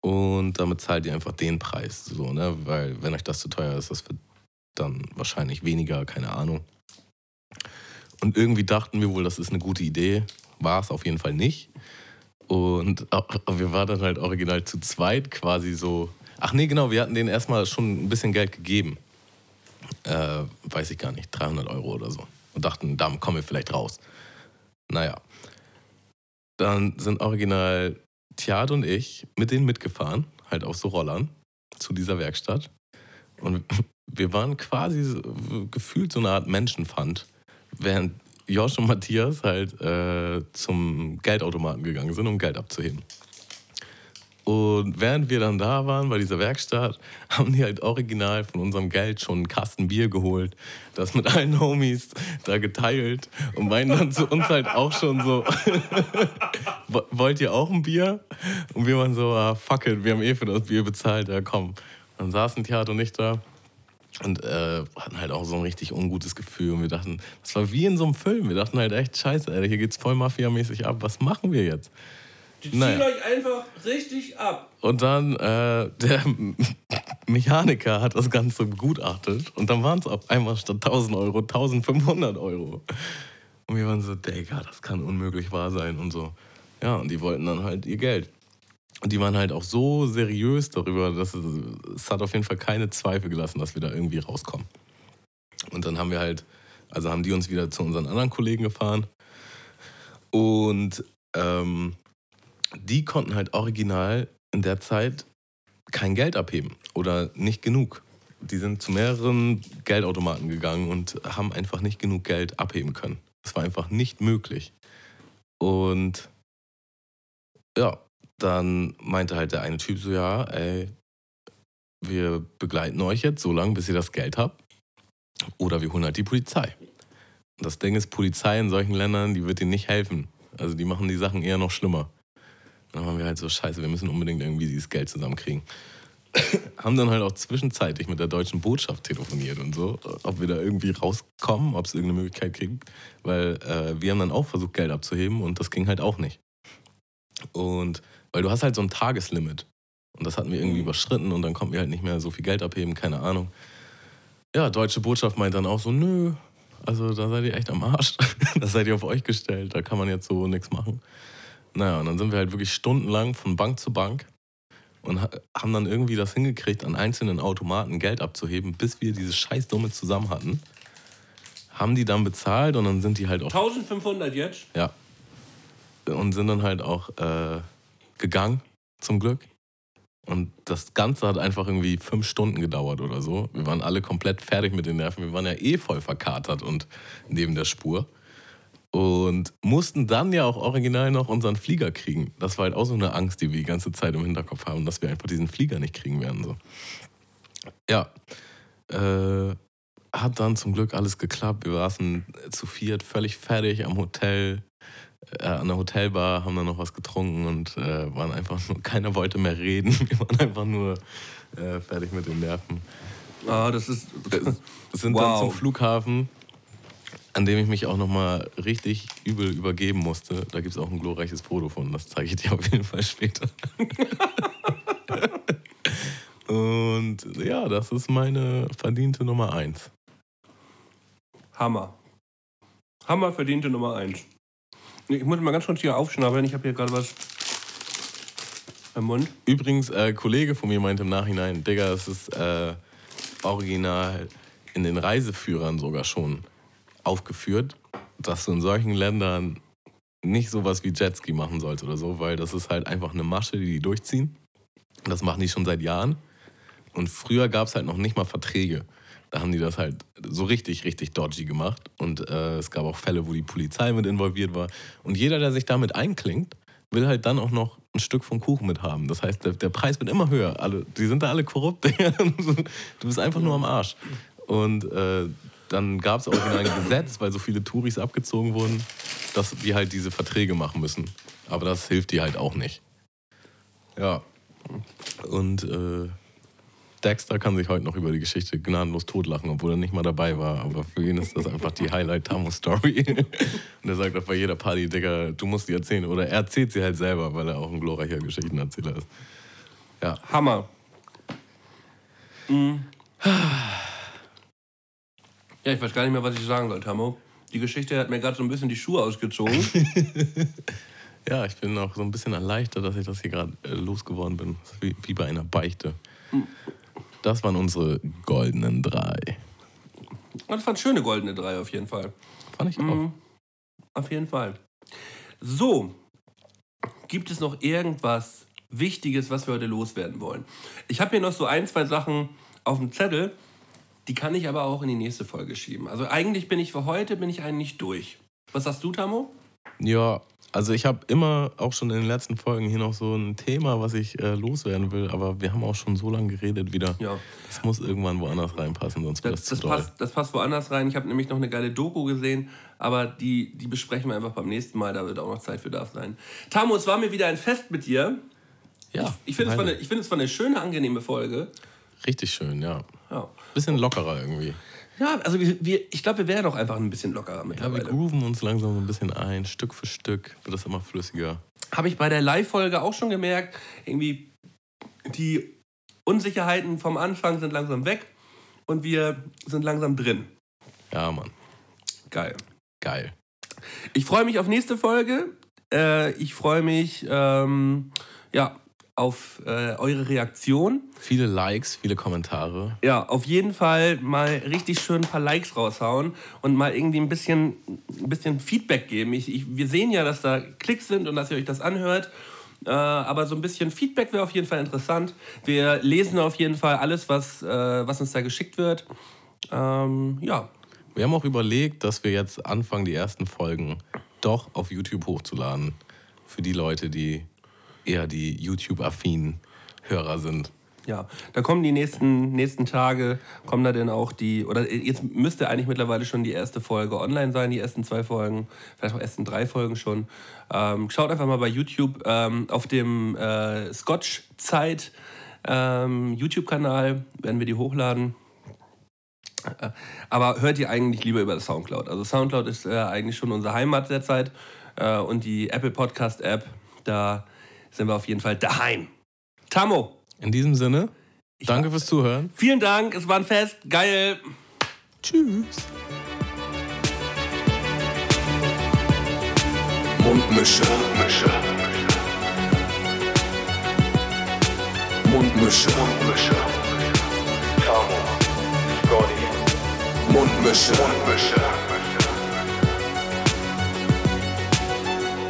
und damit zahlt ihr einfach den Preis. So, ne? Weil wenn euch das zu teuer ist, das wird dann wahrscheinlich weniger, keine Ahnung. Und irgendwie dachten wir wohl, das ist eine gute Idee. War es auf jeden Fall nicht. Und wir waren dann halt original zu zweit quasi so. Ach nee, genau, wir hatten denen erstmal schon ein bisschen Geld gegeben. Äh, weiß ich gar nicht, 300 Euro oder so. Und dachten, damit kommen wir vielleicht raus. Naja. Dann sind original Thiad und ich mit denen mitgefahren, halt auf so Rollern, zu dieser Werkstatt. Und wir waren quasi so, gefühlt so eine Art Menschenpfand, während Josh und Matthias halt äh, zum Geldautomaten gegangen sind, um Geld abzuheben. Und während wir dann da waren bei dieser Werkstatt, haben die halt original von unserem Geld schon einen Kasten Bier geholt, das mit allen Homies da geteilt und meinen dann zu uns halt auch schon so, "Wo- wollt ihr auch ein Bier? Und wir waren so, ah, fuck it, wir haben eh für das Bier bezahlt, ja komm. Dann saßen Theater und ich da und äh, hatten halt auch so ein richtig ungutes Gefühl. Und wir dachten, das war wie in so einem Film. Wir dachten halt echt, scheiße, Alter, hier geht's voll mafiamäßig ab. Was machen wir jetzt? Die ziehen Naja. euch einfach richtig ab. Und dann äh, der Mechaniker hat das Ganze begutachtet. Und dann waren es auf einmal statt 1000 Euro 1500 Euro. Und wir waren so, Digga, das kann unmöglich wahr sein und so. Ja, und die wollten dann halt ihr Geld. Und die waren halt auch so seriös darüber, dass es, es hat auf jeden Fall keine Zweifel gelassen, dass wir da irgendwie rauskommen. Und dann haben wir halt, also haben die uns wieder zu unseren anderen Kollegen gefahren. Und ähm, die konnten halt original in der Zeit kein Geld abheben oder nicht genug. Die sind zu mehreren Geldautomaten gegangen und haben einfach nicht genug Geld abheben können. Das war einfach nicht möglich. Und ja, dann meinte halt der eine Typ so, ja, ey, wir begleiten euch jetzt so lange, bis ihr das Geld habt. Oder wir holen halt die Polizei. Und das Ding ist, Polizei in solchen Ländern, die wird ihnen nicht helfen. Also die machen die Sachen eher noch schlimmer. Dann waren wir halt so, scheiße, wir müssen unbedingt irgendwie dieses Geld zusammenkriegen. Haben dann halt auch zwischenzeitlich mit der deutschen Botschaft telefoniert und so, ob wir da irgendwie rauskommen, ob es irgendeine Möglichkeit gibt. Weil äh, wir haben dann auch versucht, Geld abzuheben und das ging halt auch nicht. Und weil du hast halt so ein Tageslimit. Und das hatten wir irgendwie überschritten und dann konnten wir halt nicht mehr so viel Geld abheben, keine Ahnung. Ja, deutsche Botschaft meint dann auch so, nö, also da seid ihr echt am Arsch. das seid ihr auf euch gestellt, da kann man jetzt so nichts machen. Naja, und dann sind wir halt wirklich stundenlang von Bank zu Bank und ha- haben dann irgendwie das hingekriegt, an einzelnen Automaten Geld abzuheben, bis wir diese Scheißdumme zusammen hatten. Haben die dann bezahlt und dann sind die halt auch 1500 jetzt? ja. Und sind dann halt auch äh, gegangen, zum Glück. Und das Ganze hat einfach irgendwie fünf Stunden gedauert oder so. Wir waren alle komplett fertig mit den Nerven. Wir waren ja eh voll verkatert und neben der Spur. Und mussten dann ja auch original noch unseren Flieger kriegen. Das war halt auch so eine Angst, die wir die ganze Zeit im Hinterkopf haben, dass wir einfach diesen Flieger nicht kriegen werden. So. Ja. Äh, hat dann zum Glück alles geklappt. Wir saßen zu viert völlig fertig am Hotel, äh, an der Hotelbar, haben dann noch was getrunken und äh, waren einfach nur, keiner wollte mehr reden. Wir waren einfach nur äh, fertig mit den Nerven. Ah, das ist. Sind Wow. dann zum Flughafen, an dem ich mich auch nochmal richtig übel übergeben musste. Da gibt es auch ein glorreiches Foto von, das zeige ich dir auf jeden Fall später. Und ja, das ist meine verdiente Nummer eins. Hammer. Hammer verdiente Nummer 1. Ich muss mal ganz kurz hier aufschnabbeln. Ich habe hier gerade was im Mund. Übrigens, äh, Kollege von mir meinte im Nachhinein, Digga, es ist äh, original in den Reiseführern sogar schon aufgeführt, dass du in solchen Ländern nicht sowas wie Jetski machen sollst oder so, weil das ist halt einfach eine Masche, die die durchziehen. Das machen die schon seit Jahren. Und früher gab es halt noch nicht mal Verträge. Da haben die das halt so richtig, richtig dodgy gemacht. Und äh, es gab auch Fälle, wo die Polizei mit involviert war. Und jeder, der sich damit einklingt, will halt dann auch noch ein Stück vom Kuchen mit haben. Das heißt, der, der Preis wird immer höher. Alle, die sind da alle korrupt. du bist einfach nur am Arsch. Und äh, dann gab es original ein Gesetz, weil so viele Touris abgezogen wurden, dass die halt diese Verträge machen müssen. Aber das hilft dir halt auch nicht. Ja. Und äh, Dexter kann sich heute noch über die Geschichte gnadenlos totlachen, obwohl er nicht mal dabei war. Aber für ihn ist das einfach die Highlight-Tamo-Story. Und er sagt auch bei jeder Party, Digga, du musst die erzählen. Oder er erzählt sie halt selber, weil er auch ein glorreicher Geschichtenerzähler ist. Ja. Hammer. Mhm. Ja, ich weiß gar nicht mehr, was ich sagen soll, Tamo. Die Geschichte hat mir gerade so ein bisschen die Schuhe ausgezogen. ja, ich bin auch so ein bisschen erleichtert, dass ich das hier gerade äh, losgeworden bin. Wie, wie bei einer Beichte. Das waren unsere goldenen drei. Das waren schöne goldene drei auf jeden Fall. Fand ich auch. Mhm. Auf jeden Fall. So, gibt es noch irgendwas Wichtiges, was wir heute loswerden wollen? Ich habe hier noch so ein, zwei Sachen auf dem Zettel, die kann ich aber auch in die nächste Folge schieben. Also eigentlich bin ich für heute bin ich eigentlich durch. Was sagst du, Tamo? Ja, also ich habe immer auch schon in den letzten Folgen hier noch so ein Thema, was ich äh, loswerden will, aber wir haben auch schon so lange geredet wieder. Ja. Es muss irgendwann woanders reinpassen, sonst wird das, das, zu passt, das passt woanders rein. Ich habe nämlich noch eine geile Doku gesehen, aber die, die besprechen wir einfach beim nächsten Mal, da wird auch noch Zeit für darf sein. Tamo, es war mir wieder ein Fest mit dir. Ja. Ich, ich finde es, war eine, find es war eine schöne, angenehme Folge. Richtig schön, ja. ja. Bisschen lockerer irgendwie. Ja, also wir, wir ich glaube, wir werden auch einfach ein bisschen lockerer mittlerweile. Ja, wir grooven uns langsam so ein bisschen ein. Stück für Stück wird das immer flüssiger. Habe ich bei der Live-Folge auch schon gemerkt. Irgendwie die Unsicherheiten vom Anfang sind langsam weg und wir sind langsam drin. Ja, Mann. Geil. Geil. Ich freue mich auf nächste Folge. Äh, ich freue mich, ähm, ja, auf äh, eure Reaktion. Viele Likes, viele Kommentare. Ja, auf jeden Fall mal richtig schön ein paar Likes raushauen und mal irgendwie ein bisschen, ein bisschen Feedback geben. Ich, ich, wir sehen ja, dass da Klicks sind und dass ihr euch das anhört. Äh, aber so ein bisschen Feedback wäre auf jeden Fall interessant. Wir lesen auf jeden Fall alles, was, äh, was uns da geschickt wird. Ähm, ja. Wir haben auch überlegt, dass wir jetzt anfangen, die ersten Folgen doch auf YouTube hochzuladen. Für die Leute, die eher die YouTube-affinen Hörer sind. Ja, da kommen die nächsten, nächsten Tage, kommen da denn auch die, oder jetzt müsste eigentlich mittlerweile schon die erste Folge online sein, die ersten zwei Folgen, vielleicht auch ersten drei Folgen schon. Ähm, schaut einfach mal bei YouTube ähm, auf dem äh, Scotch-Zeit ähm, YouTube-Kanal, werden wir die hochladen. Äh, aber hört ihr eigentlich lieber über Soundcloud. Also Soundcloud ist äh, eigentlich schon unsere Heimat derzeit äh, und die Apple Podcast App, da sind wir auf jeden Fall daheim. Tammo. In diesem Sinne, danke fürs Zuhören. Vielen Dank, es war ein Fest. Geil. Tschüss. Mundmische. Mundmische. Mundmische. Mundmische. Tamo. Scotty. Mundmische. Mundmische.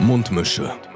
Mundmische.